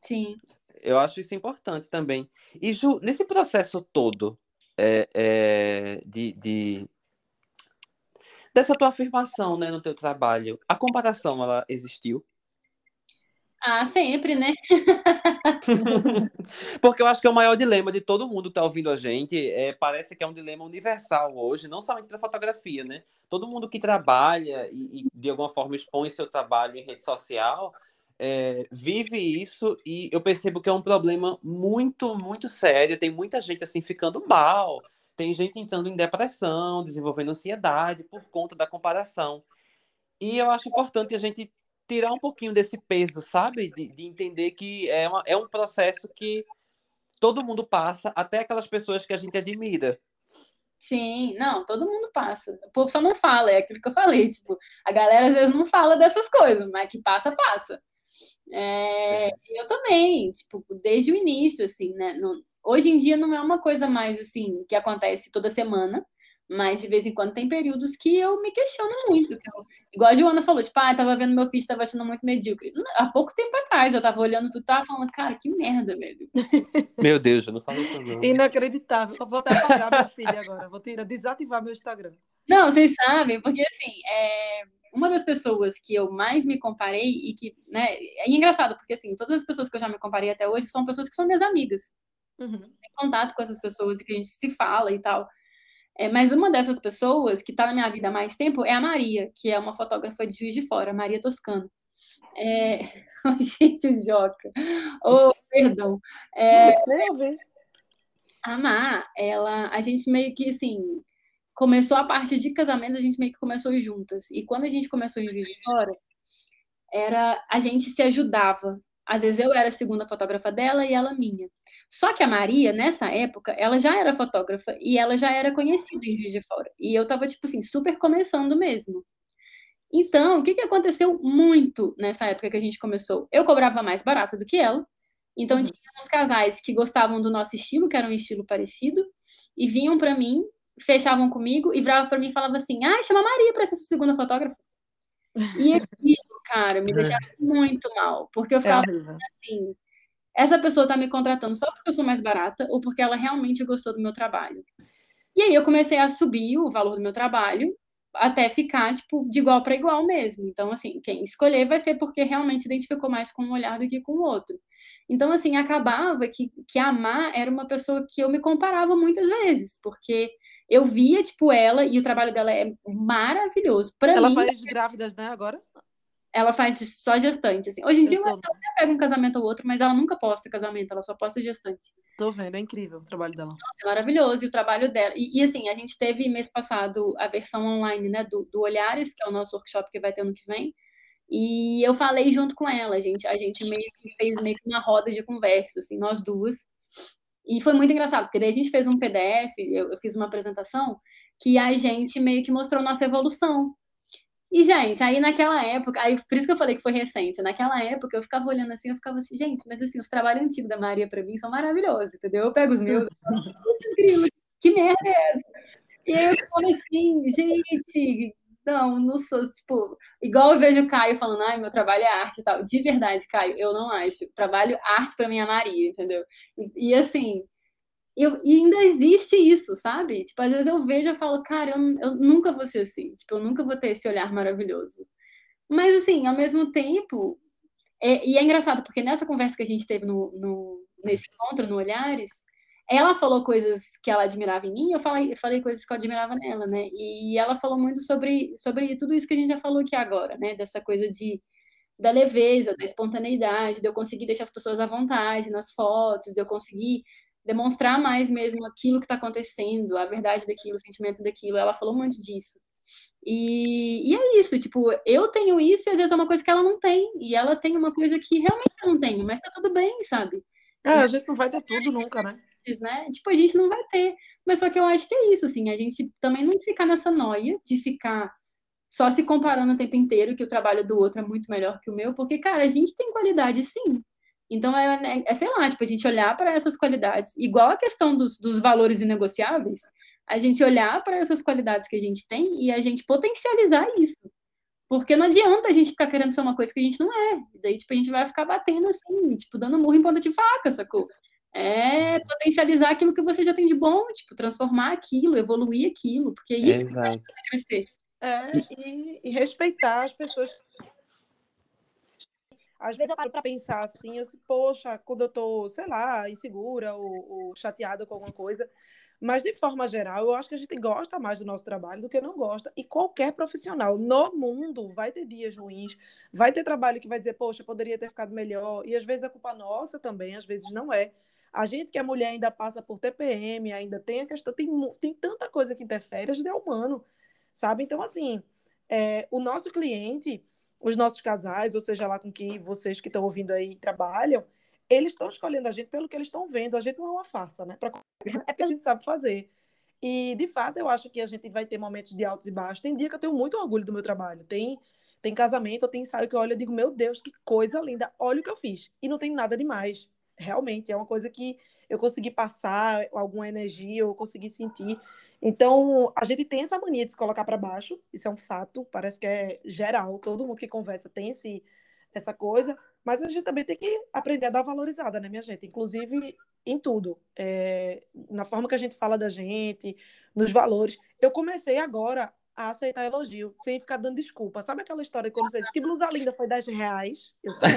Sim. Eu acho isso importante também. E, Ju, nesse processo todo, é, é, de, de, dessa tua afirmação né, no teu trabalho, a comparação ela existiu? Ah, sempre, né? Porque eu acho que é o maior dilema de todo mundo que está ouvindo a gente. É, parece que é um dilema universal hoje, não somente para fotografia, né? Todo mundo que trabalha e, e, de alguma forma expõe seu trabalho em rede social é, vive isso e eu percebo que é um problema muito, muito sério. Tem muita gente assim ficando mal, tem gente entrando em depressão, desenvolvendo ansiedade por conta da comparação. E eu acho importante a gente tirar um pouquinho desse peso, sabe? De, de entender que é, uma, é um processo que todo mundo passa, até aquelas pessoas que a gente admira. Sim, não, todo mundo passa. O povo só não fala, é aquilo que eu falei, tipo, a galera às vezes não fala dessas coisas, mas que passa, passa. É, eu também, tipo, desde o início, assim, né? Hoje em dia não é uma coisa mais, assim, que acontece toda semana, Mas de vez em quando tem períodos que eu me questiono muito. Eu, igual a Joana falou, tipo, ah, tava vendo meu filho, tava achando muito medíocre. Há pouco tempo atrás eu tava olhando tudo, tava falando, cara, que merda, velho. Meu Deus, eu não falo isso não. Inacreditável. Só vou até apagar meu filho agora. Vou tirar, desativar meu Instagram. Não, vocês sabem, porque assim, é... uma das pessoas que eu mais me comparei e que, né, é engraçado, porque assim, todas as pessoas que eu já me comparei até hoje são pessoas que são minhas amigas. Uhum. Tem contato com essas pessoas e que a gente se fala e tal. É, mas uma dessas pessoas que está na minha vida há mais tempo é a Maria, que é uma fotógrafa de Juiz de Fora, Maria Toscano. É... gente, o Joca. Oh, perdão. É... A Má, ela, a gente meio que assim começou a parte de casamento, a gente meio que começou juntas. E quando a gente começou em Juiz de Fora, era a gente se ajudava. Às vezes eu era a segunda fotógrafa dela e ela minha. Só que a Maria, nessa época, ela já era fotógrafa e ela já era conhecida em Juiz de Fora. E eu tava, tipo assim, super começando mesmo. Então, o que, que aconteceu muito nessa época que a gente começou? Eu cobrava mais barato do que ela. Então, uhum. tinha uns casais que gostavam do nosso estilo, que era um estilo parecido, e vinham para mim, fechavam comigo e viravam para mim e falavam assim: ah, chama a Maria para ser sua segunda fotógrafa. E aquilo, cara, me deixava muito mal, porque eu é ficava é assim: essa pessoa está me contratando só porque eu sou mais barata ou porque ela realmente gostou do meu trabalho. E aí eu comecei a subir o valor do meu trabalho até ficar, tipo, de igual para igual mesmo. Então, assim, quem escolher vai ser porque realmente se identificou mais com um olhar do que com o outro. Então, assim, acabava que, que a Má era uma pessoa que eu me comparava muitas vezes, porque eu via, tipo, ela e o trabalho dela é maravilhoso. Pra ela mim, faz grávidas, né, agora? Ela faz só gestante. Assim. Hoje em dia, tô... ela até pega um casamento ou outro, mas ela nunca posta casamento, ela só posta gestante. Tô vendo, é incrível o trabalho dela. Nossa, é maravilhoso. E o trabalho dela. E, e, assim, a gente teve mês passado a versão online, né, do, do Olhares, que é o nosso workshop que vai ter ano que vem. E eu falei junto com ela, gente, a gente meio que fez meio que uma roda de conversa, assim, nós duas. E foi muito engraçado, porque daí a gente fez um PDF, eu, eu fiz uma apresentação, que a gente meio que mostrou nossa evolução e, gente, aí naquela época, aí por isso que eu falei que foi recente, naquela época eu ficava olhando assim, eu ficava assim, gente, mas assim, os trabalhos antigos da Maria para mim são maravilhosos, entendeu? Eu pego os meus, eu que merda é essa? E aí eu falo assim, gente, não, não sou, tipo, igual eu vejo o Caio falando, ai, meu trabalho é arte e tal. De verdade, Caio, eu não acho. Trabalho arte para mim é Maria, entendeu? E, e assim, eu, e ainda existe isso, sabe? Tipo, às vezes eu vejo e falo, cara, eu, eu nunca vou ser assim. Tipo, eu nunca vou ter esse olhar maravilhoso. Mas, assim, ao mesmo tempo... É, e é engraçado, porque nessa conversa que a gente teve no, no, nesse encontro, no Olhares, ela falou coisas que ela admirava em mim, eu falei, eu falei coisas que eu admirava nela, né? E ela falou muito sobre, sobre tudo isso que a gente já falou aqui agora, né? Dessa coisa de da leveza, da espontaneidade, de eu conseguir deixar as pessoas à vontade nas fotos, de eu conseguir demonstrar mais mesmo aquilo que está acontecendo, a verdade daquilo, o sentimento daquilo. Ela falou muito disso. E, e, é isso, tipo, eu tenho isso e às vezes é uma coisa que ela não tem, e ela tem uma coisa que realmente eu não tenho, mas tá tudo bem, sabe? É, a gente não vai ter tudo nunca, né? né? Tipo, a gente não vai ter. Mas só que eu acho que é isso, assim, a gente também não ficar nessa noia de ficar só se comparando o tempo inteiro que o trabalho do outro é muito melhor que o meu, porque, cara, a gente tem qualidade sim. Então, é, é, é, sei lá, tipo, a gente olhar para essas qualidades, igual a questão dos, dos valores inegociáveis, a gente olhar para essas qualidades que a gente tem e a gente potencializar isso. Porque não adianta a gente ficar querendo ser uma coisa que a gente não é. Daí, tipo, a gente vai ficar batendo assim, tipo, dando murro em ponta de faca, sacou? É potencializar aquilo que você já tem de bom, tipo, transformar aquilo, evoluir aquilo, porque é isso Exato. que vai crescer. É, e, e respeitar as pessoas às vezes eu paro para pensar assim, eu se, poxa, quando eu tô, sei lá, insegura ou, ou chateada com alguma coisa. Mas, de forma geral, eu acho que a gente gosta mais do nosso trabalho do que não gosta. E qualquer profissional no mundo vai ter dias ruins, vai ter trabalho que vai dizer, poxa, poderia ter ficado melhor. E às vezes é culpa nossa também, às vezes não é. A gente que é mulher ainda passa por TPM, ainda tem a questão, tem, tem tanta coisa que interfere, a gente é humano, sabe? Então, assim, é, o nosso cliente os nossos casais, ou seja lá com que vocês que estão ouvindo aí trabalham, eles estão escolhendo a gente pelo que eles estão vendo. A gente não é uma farsa, né? Pra... É porque a gente sabe fazer. E, de fato, eu acho que a gente vai ter momentos de altos e baixos. Tem dia que eu tenho muito orgulho do meu trabalho. Tem, tem casamento, tem ensaio que eu olho e digo, meu Deus, que coisa linda. Olha o que eu fiz. E não tem nada demais. Realmente, é uma coisa que eu consegui passar alguma energia, eu consegui sentir. Então, a gente tem essa mania de se colocar para baixo, isso é um fato, parece que é geral, todo mundo que conversa tem esse, essa coisa, mas a gente também tem que aprender a dar valorizada, né, minha gente? Inclusive em tudo, é, na forma que a gente fala da gente, nos valores. Eu comecei agora a aceitar elogio, sem ficar dando desculpa. Sabe aquela história quando você diz que blusa linda foi 10 reais? Eu sou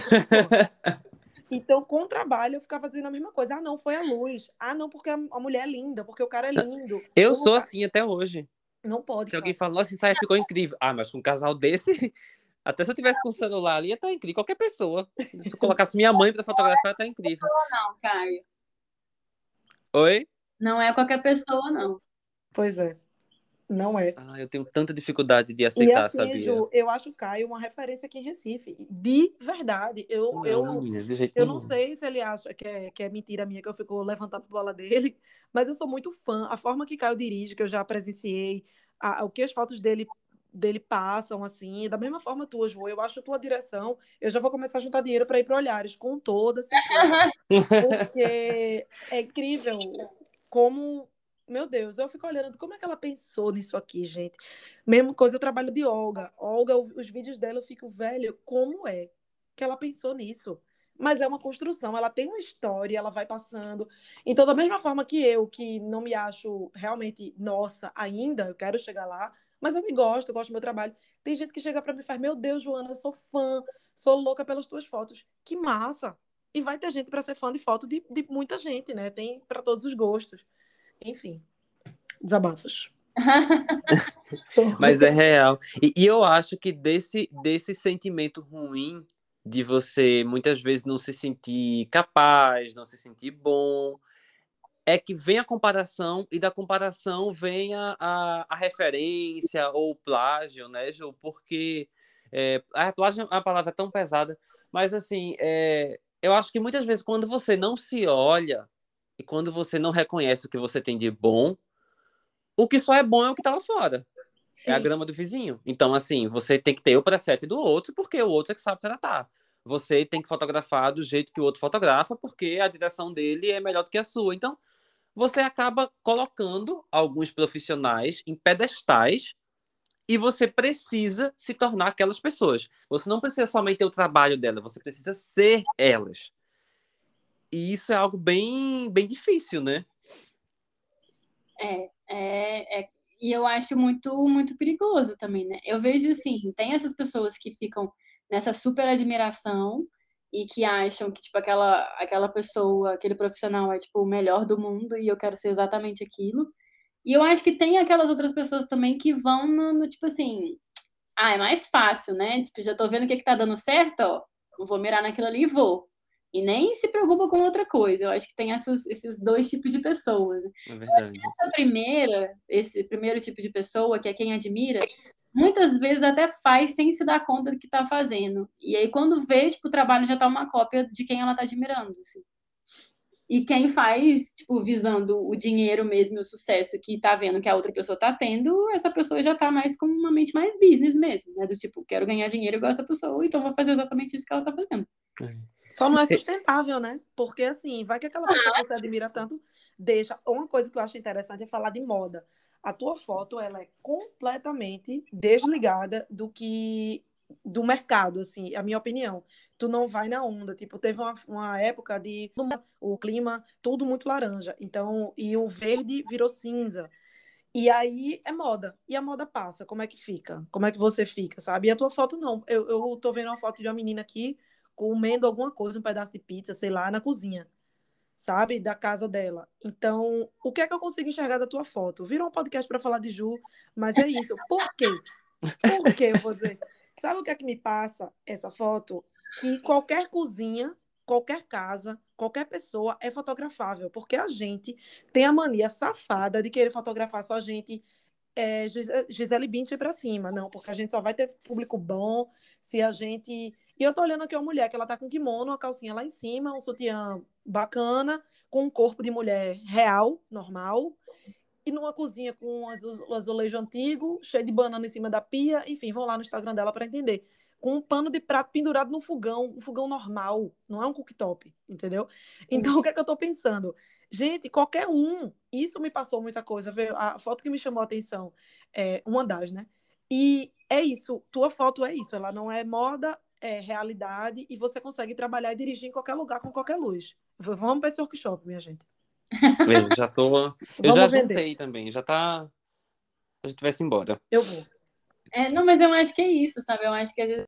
Então, com o trabalho, eu ficava fazendo a mesma coisa. Ah, não, foi a luz. Ah, não, porque a mulher é linda, porque o cara é lindo. Eu sou assim até hoje. Não pode. Se cara. alguém fala, nossa, esse saia ficou incrível. Ah, mas com um casal desse, até se eu tivesse com o celular ali, ia estar tá incrível. Qualquer pessoa. Se eu colocasse minha mãe para fotografar, ia estar tá incrível. Não, não, Caio. Oi? Não é qualquer pessoa, não. Pois é. Não é. Ah, eu tenho tanta dificuldade de aceitar, e assim, sabia? Ju, eu acho o Caio uma referência aqui em Recife. De verdade. Eu não, eu, eu não sei se ele acha que é, que é mentira minha, que eu fico levantando a bola dele, mas eu sou muito fã. A forma que Caio dirige, que eu já presenciei, a, o que as fotos dele dele passam, assim, da mesma forma tua, Ju, eu acho tua direção, eu já vou começar a juntar dinheiro para ir para Olhares, com toda certeza, porque é incrível como meu Deus, eu fico olhando como é que ela pensou nisso aqui, gente. Mesma coisa, eu trabalho de Olga. Olga, os vídeos dela eu fico, velho, como é que ela pensou nisso? Mas é uma construção, ela tem uma história, ela vai passando. Então, da mesma forma que eu, que não me acho realmente nossa ainda, eu quero chegar lá, mas eu me gosto, eu gosto do meu trabalho. Tem gente que chega para mim e faz: Meu Deus, Joana, eu sou fã, sou louca pelas tuas fotos. Que massa! E vai ter gente para ser fã de foto de, de muita gente, né? Tem para todos os gostos. Enfim, desabafos. Mas é real. E, e, eu acho que desse, desse sentimento ruim de você muitas vezes não se sentir capaz, não se sentir bom, é que vem a comparação e da comparação vem a, a, a referência ou plágio, né, Ju? Porque é, a plágio a palavra é tão pesada, mas assim, é, eu acho que muitas vezes quando você não se olha e quando você não reconhece o que você tem de bom, o que só é bom é o que tá lá fora. Sim. É a grama do vizinho. Então, assim, você tem que ter o preset do outro, porque o outro é que sabe tratar. Você tem que fotografar do jeito que o outro fotografa, porque a direção dele é melhor do que a sua. Então, você acaba colocando alguns profissionais em pedestais e você precisa se tornar aquelas pessoas. Você não precisa somente ter o trabalho dela, você precisa ser elas. E isso é algo bem, bem difícil, né? É, é, é, e eu acho muito, muito perigoso também, né? Eu vejo assim, tem essas pessoas que ficam nessa super admiração e que acham que, tipo, aquela, aquela pessoa, aquele profissional é, tipo, o melhor do mundo e eu quero ser exatamente aquilo. E eu acho que tem aquelas outras pessoas também que vão no, no tipo assim, ah, é mais fácil, né? Tipo, já tô vendo o que, que tá dando certo, ó, vou mirar naquilo ali e vou e nem se preocupa com outra coisa. Eu acho que tem essas, esses dois tipos de pessoas. É verdade. Essa primeira, esse primeiro tipo de pessoa, que é quem admira, muitas vezes até faz sem se dar conta do que está fazendo. E aí, quando vê, tipo, o trabalho já está uma cópia de quem ela está admirando. Assim. E quem faz, tipo, visando o dinheiro mesmo e o sucesso que tá vendo que a outra pessoa tá tendo, essa pessoa já tá mais com uma mente mais business mesmo, né? Do tipo, quero ganhar dinheiro igual essa pessoa, então vou fazer exatamente isso que ela tá fazendo. É. Só não é sustentável, né? Porque assim, vai que aquela pessoa que você admira tanto deixa. Uma coisa que eu acho interessante é falar de moda. A tua foto, ela é completamente desligada do que do mercado, assim, a minha opinião. Tu não vai na onda, tipo, teve uma, uma época de o clima tudo muito laranja, então e o verde virou cinza. E aí é moda. E a moda passa. Como é que fica? Como é que você fica, sabe? E a tua foto não. Eu, eu tô vendo uma foto de uma menina aqui comendo alguma coisa, um pedaço de pizza, sei lá, na cozinha, sabe? Da casa dela. Então, o que é que eu consigo enxergar da tua foto? Virou um podcast para falar de Ju, mas é isso. Por quê? Por quê eu vou dizer isso? Sabe o que é que me passa essa foto? Que qualquer cozinha, qualquer casa, qualquer pessoa é fotografável, porque a gente tem a mania safada de querer fotografar só a gente é, Gisele Bündchen para cima, não, porque a gente só vai ter público bom se a gente e eu tô olhando aqui uma mulher que ela tá com kimono, uma calcinha lá em cima, um sutiã bacana, com um corpo de mulher real, normal, e numa cozinha com um azulejo antigo, cheio de banana em cima da pia, enfim, vão lá no Instagram dela para entender. Com um pano de prato pendurado no fogão, um fogão normal, não é um cooktop, entendeu? Então, o que é que eu tô pensando? Gente, qualquer um. Isso me passou muita coisa. A foto que me chamou a atenção é uma das, né? E é isso. Tua foto é isso. Ela não é moda, é realidade e você consegue trabalhar e dirigir em qualquer lugar com qualquer luz. Vamos para esse workshop, minha gente. Bem, já tô. Eu já vender. juntei também. Já tá. A gente vai se embora. Eu vou. É, não, mas eu acho que é isso, sabe? Eu acho que às vezes.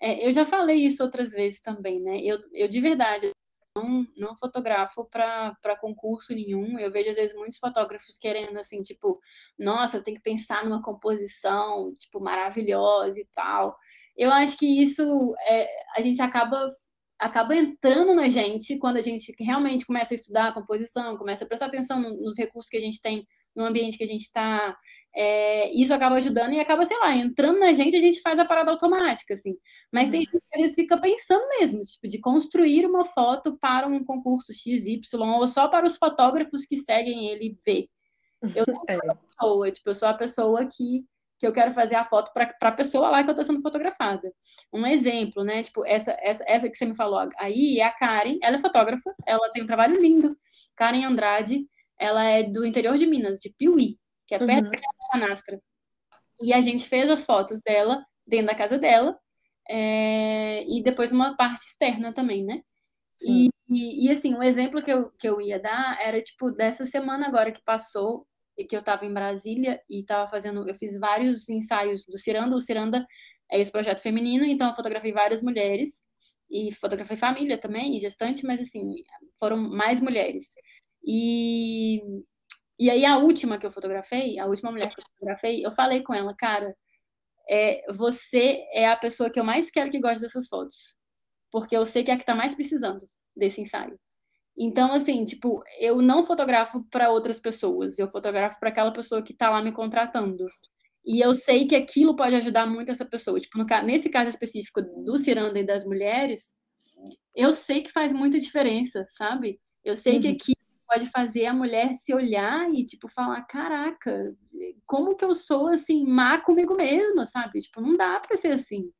É, eu já falei isso outras vezes também, né? Eu, eu de verdade não, não fotografo para concurso nenhum. Eu vejo, às vezes, muitos fotógrafos querendo, assim, tipo, nossa, tem que pensar numa composição, tipo, maravilhosa e tal. Eu acho que isso é, a gente acaba acaba entrando na gente quando a gente realmente começa a estudar a composição, começa a prestar atenção nos recursos que a gente tem no ambiente que a gente está é, isso acaba ajudando e acaba, sei lá, entrando na gente, a gente faz a parada automática, assim. Mas tem uhum. gente que às vezes fica pensando mesmo, tipo, de construir uma foto para um concurso XY, ou só para os fotógrafos que seguem ele ver. Eu não sou a pessoa, tipo, eu sou a pessoa que, que eu quero fazer a foto para a pessoa lá que eu estou sendo fotografada. Um exemplo, né? Tipo, essa, essa, essa que você me falou aí é a Karen, ela é fotógrafa, ela tem um trabalho lindo. Karen Andrade, ela é do interior de Minas, de Piuí que é perto uhum. da canastra. E a gente fez as fotos dela dentro da casa dela é, e depois uma parte externa também, né? E, e, e, assim, um exemplo que eu, que eu ia dar era, tipo, dessa semana agora que passou, que eu estava em Brasília e estava fazendo, eu fiz vários ensaios do Ciranda, o Ciranda é esse projeto feminino, então eu fotografei várias mulheres, e fotografei família também, e gestante, mas assim, foram mais mulheres. E, e aí a última que eu fotografei, a última mulher que eu fotografei, eu falei com ela, cara, é, você é a pessoa que eu mais quero que goste dessas fotos. Porque eu sei que é a que tá mais precisando desse ensaio. Então, assim, tipo, eu não fotografo para outras pessoas, eu fotografo para aquela pessoa que tá lá me contratando. E eu sei que aquilo pode ajudar muito essa pessoa. Tipo, no, nesse caso específico do Ciranda e das mulheres, eu sei que faz muita diferença, sabe? Eu sei uhum. que aqui pode fazer a mulher se olhar e, tipo, falar: caraca, como que eu sou assim, má comigo mesma, sabe? Tipo, não dá para ser assim.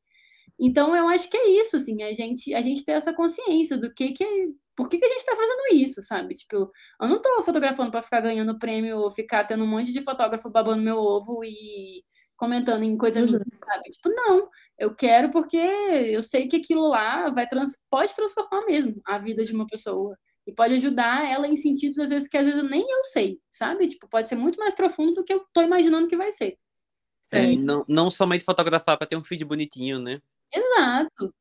Então, eu acho que é isso, assim, a gente, a gente ter essa consciência do que que é, por que, que a gente está fazendo isso, sabe? Tipo, eu não estou fotografando para ficar ganhando prêmio ou ficar tendo um monte de fotógrafo babando meu ovo e comentando em coisa uhum. minha, sabe? Tipo, não, eu quero porque eu sei que aquilo lá vai trans, pode transformar mesmo a vida de uma pessoa. E pode ajudar ela em sentidos, às vezes, que às vezes nem eu sei, sabe? Tipo, pode ser muito mais profundo do que eu tô imaginando que vai ser. É, e... não, não somente fotografar para ter um feed bonitinho, né? Exato.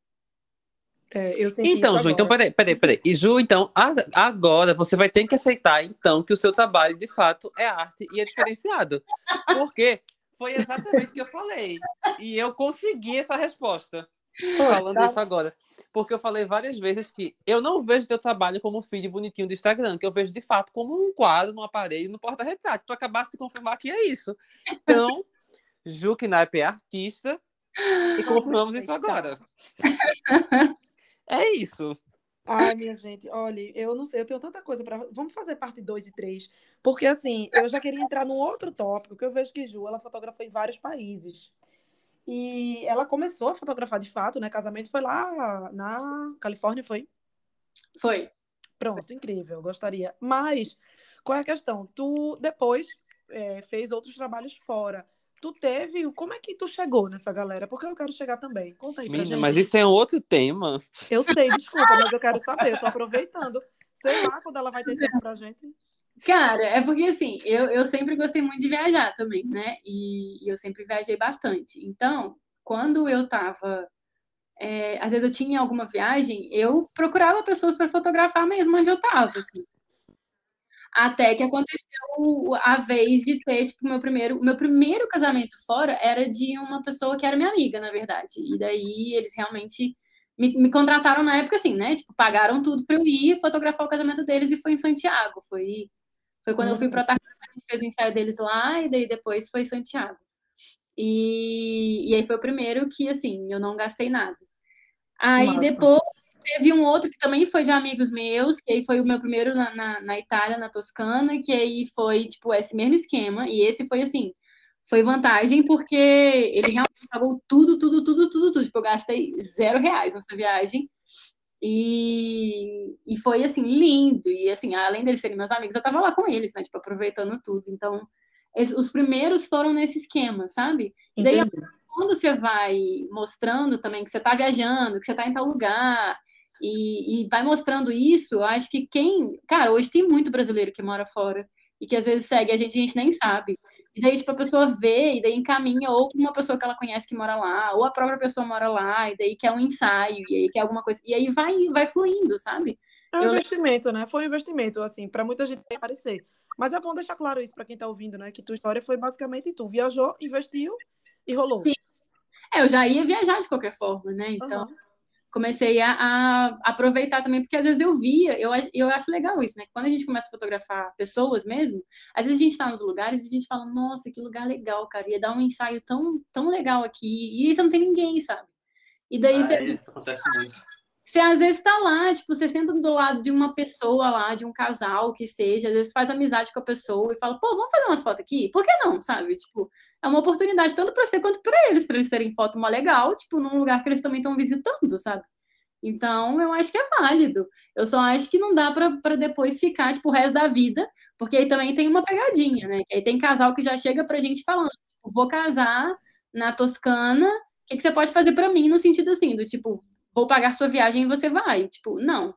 É, então, Ju, então peraí, peraí, peraí. E Ju, então, agora você vai ter que aceitar, então, que o seu trabalho, de fato, é arte e é diferenciado. Porque foi exatamente o que eu falei. E eu consegui essa resposta falando tá. isso agora. Porque eu falei várias vezes que eu não vejo teu trabalho como um feed bonitinho do Instagram, que eu vejo de fato como um quadro no aparelho, no porta-retrato. Tu acabaste de confirmar que é isso. Então, Ju Knaip é artista e confirmamos isso agora. É isso. Ai, minha gente, olha, eu não sei, eu tenho tanta coisa para. Vamos fazer parte 2 e 3. Porque, assim, eu já queria entrar num outro tópico, que eu vejo que Ju, ela fotografou em vários países. E ela começou a fotografar de fato, né? Casamento foi lá na Califórnia, foi? Foi. Pronto, incrível, gostaria. Mas qual é a questão? Tu depois é, fez outros trabalhos fora. Tu teve. Como é que tu chegou nessa galera? Porque eu quero chegar também. Conta aí pra Mina, gente. Mas isso é outro tema. Eu sei, desculpa, mas eu quero saber. Eu tô aproveitando. Sei lá quando ela vai ter tempo pra gente. Cara, é porque assim, eu, eu sempre gostei muito de viajar também, né? E, e eu sempre viajei bastante. Então, quando eu tava. É, às vezes eu tinha alguma viagem, eu procurava pessoas para fotografar mesmo onde eu tava, assim. Até que aconteceu a vez de ter, tipo, meu primeiro, meu primeiro casamento fora era de uma pessoa que era minha amiga, na verdade. E daí eles realmente me, me contrataram na época, assim, né? Tipo, pagaram tudo para eu ir fotografar o casamento deles e foi em Santiago. Foi foi quando eu fui para Tarcana, a gente fez o ensaio deles lá, e daí depois foi Santiago. E, e aí foi o primeiro que, assim, eu não gastei nada. Aí Nossa. depois teve um outro que também foi de amigos meus, que aí foi o meu primeiro na, na, na, Itália, na Toscana, que aí foi, tipo, esse mesmo esquema. E esse foi, assim, foi vantagem porque ele realmente pagou tudo, tudo, tudo, tudo, tudo. Tipo, eu gastei zero reais nessa viagem. E, e foi assim, lindo. E assim, além deles serem meus amigos, eu tava lá com eles, né? Tipo, aproveitando tudo. Então, os primeiros foram nesse esquema, sabe? E daí, quando você vai mostrando também que você tá viajando, que você tá em tal lugar, e, e vai mostrando isso, eu acho que quem. Cara, hoje tem muito brasileiro que mora fora e que às vezes segue a gente, a gente nem sabe. E daí, tipo, a pessoa vê e daí encaminha ou para uma pessoa que ela conhece que mora lá, ou a própria pessoa mora lá, e daí quer um ensaio, e aí quer alguma coisa. E aí vai, vai fluindo, sabe? É um eu... investimento, né? Foi um investimento, assim, para muita gente aparecer. Mas é bom deixar claro isso para quem está ouvindo, né? Que tua história foi basicamente tu viajou, investiu e rolou. Sim. É, eu já ia viajar de qualquer forma, né? Então, uhum comecei a, a, aproveitar também, porque às vezes eu via, eu, eu acho legal isso, né? Quando a gente começa a fotografar pessoas mesmo, às vezes a gente está nos lugares e a gente fala, nossa, que lugar legal, cara, ia dar um ensaio tão, tão legal aqui, e você não tem ninguém, sabe? E daí ah, você. É, isso acontece muito. Você às vezes está lá, tipo, você senta do lado de uma pessoa lá, de um casal que seja, às vezes faz amizade com a pessoa e fala, pô, vamos fazer umas fotos aqui? Por que não, sabe? Tipo, é uma oportunidade tanto para você quanto para eles, para eles terem foto uma legal, tipo, num lugar que eles também estão visitando, sabe? Então, eu acho que é válido. Eu só acho que não dá para depois ficar, tipo, o resto da vida, porque aí também tem uma pegadinha, né? Aí tem casal que já chega pra gente falando, tipo, vou casar na Toscana, o que, que você pode fazer para mim no sentido assim, do tipo, vou pagar sua viagem e você vai. Tipo, não,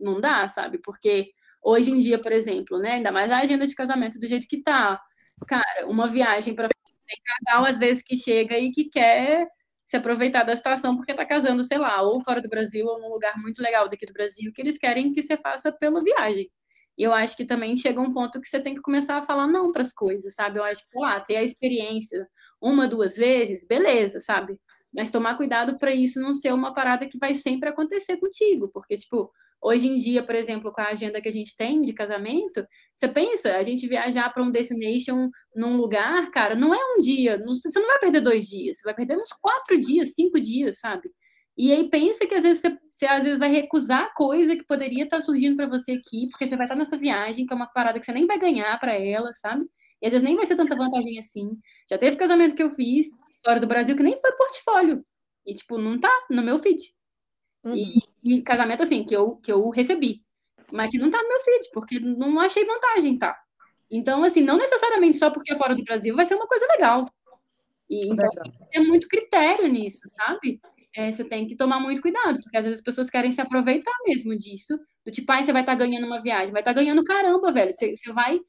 não dá, sabe? Porque hoje em dia, por exemplo, né? Ainda mais a agenda de casamento do jeito que tá. Cara, uma viagem para tem casal, às vezes, que chega e que quer se aproveitar da situação porque está casando, sei lá, ou fora do Brasil ou num lugar muito legal daqui do Brasil, que eles querem que você faça pela viagem. E eu acho que também chega um ponto que você tem que começar a falar não para as coisas, sabe? Eu acho que, lá, ter a experiência uma, duas vezes, beleza, sabe? Mas tomar cuidado para isso não ser uma parada que vai sempre acontecer contigo, porque, tipo, Hoje em dia, por exemplo, com a agenda que a gente tem de casamento, você pensa, a gente viajar para um destination num lugar, cara, não é um dia, não, você não vai perder dois dias, você vai perder uns quatro dias, cinco dias, sabe? E aí pensa que às vezes você, você às vezes vai recusar coisa que poderia estar tá surgindo para você aqui, porque você vai estar tá nessa viagem, que é uma parada que você nem vai ganhar para ela, sabe? E às vezes nem vai ser tanta vantagem assim. Já teve casamento que eu fiz fora do Brasil que nem foi portfólio. E, tipo, não tá no meu feed. Uhum. E, e, casamento, assim, que eu, que eu recebi. Mas que não tá no meu feed, porque não achei vantagem, tá? Então, assim, não necessariamente só porque é fora do Brasil vai ser uma coisa legal. E, então, tem muito critério nisso, sabe? É, você tem que tomar muito cuidado, porque às vezes as pessoas querem se aproveitar mesmo disso. Do tipo, ah, você vai estar tá ganhando uma viagem. Vai estar tá ganhando caramba, velho. Você, você vai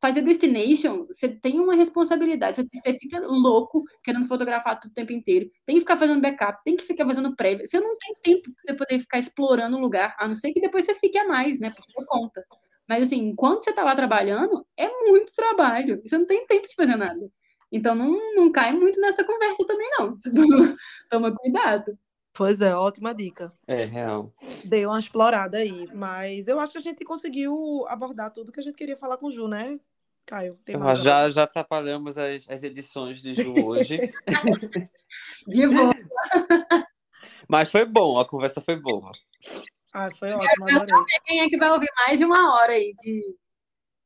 fazer destination, você tem uma responsabilidade, você, fica louco querendo fotografar tudo o tempo inteiro, tem que ficar fazendo backup, tem que ficar fazendo prévia, você não tem tempo para você poder ficar explorando o lugar, a não ser que depois você fique a mais, né, por sua conta. Mas assim, enquanto você está lá trabalhando, é muito trabalho, você não tem tempo de fazer nada. Então não, não cai muito nessa conversa também, não. Toma cuidado. Pois é, ótima dica. É, real. Dei uma explorada aí, mas eu acho que a gente conseguiu abordar tudo que a gente queria falar com o Ju, né, Caio? Então, já, já atrapalhamos as, as edições de Ju hoje. de boa. Mas foi bom, a conversa foi boa. Ah, foi ótimo, adorei. Quem é que vai ouvir mais de uma hora aí de,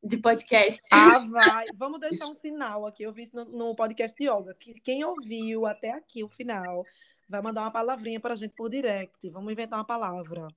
de podcast? Ah, vai. Vamos deixar um sinal aqui. Eu vi isso no, no podcast de yoga. Que quem ouviu até aqui o final vai mandar uma palavrinha para a gente por direct. Vamos inventar uma palavra.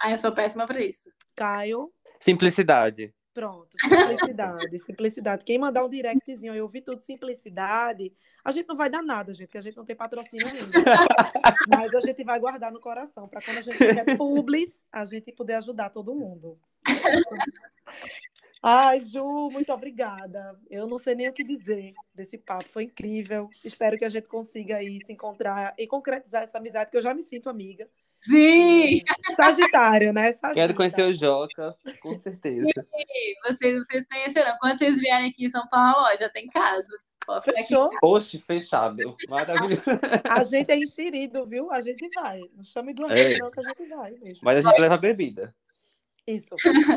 Ah, eu sou péssima para isso. Caio. Simplicidade. Pronto, simplicidade, simplicidade. Quem mandar um directzinho, eu ouvi tudo simplicidade, a gente não vai dar nada, gente, porque a gente não tem patrocínio ainda. Mas a gente vai guardar no coração, para quando a gente tiver publis, a gente poder ajudar todo mundo. Ai, Ju, muito obrigada. Eu não sei nem o que dizer desse papo, foi incrível. Espero que a gente consiga aí se encontrar e concretizar essa amizade, que eu já me sinto amiga. Sim! Sagitário, né? Sagitário. Quero conhecer o Joca, com certeza. Sim, vocês, vocês conhecerão. Quando vocês vierem aqui em São Paulo, ó, já tem casa. Fechou? Oxe, fechado. Maravilhoso. A gente é enxerido, viu? A gente vai. Não chame do é. não, que a gente vai mesmo. Mas a gente leva bebida. Isso.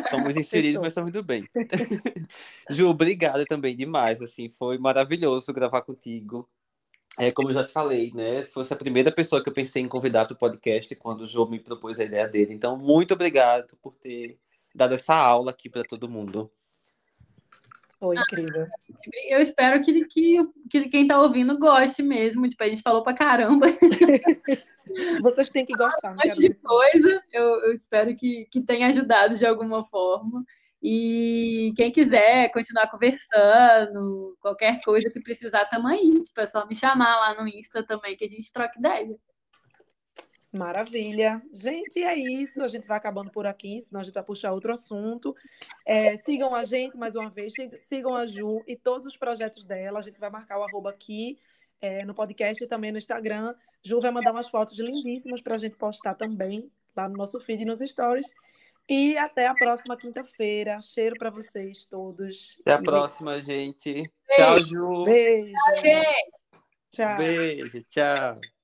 Somos enxeridos, mas estamos indo bem. Ju, obrigada também demais. Assim, foi maravilhoso gravar contigo. É, como eu já te falei, né? Fosse a primeira pessoa que eu pensei em convidar para o podcast quando o João me propôs a ideia dele. Então, muito obrigado por ter dado essa aula aqui para todo mundo. Foi incrível. Eu espero que, que, que quem está ouvindo goste mesmo. Tipo, a gente falou pra caramba. Vocês têm que gostar. Um monte de coisa. Eu, eu espero que, que tenha ajudado de alguma forma. E quem quiser continuar conversando, qualquer coisa que precisar, tamo aí. Tipo, é só me chamar lá no Insta também, que a gente troca ideia. Maravilha. Gente, é isso. A gente vai acabando por aqui, senão a gente vai puxar outro assunto. É, sigam a gente mais uma vez, sigam a Ju e todos os projetos dela. A gente vai marcar o arroba aqui é, no podcast e também no Instagram. Ju vai mandar umas fotos lindíssimas para a gente postar também lá no nosso feed e nos stories. E até a próxima quinta-feira. Cheiro para vocês todos. Até a próxima, gente. Beijo. Tchau, Ju. Beijo. Beijo. Tchau. Beijo. Tchau.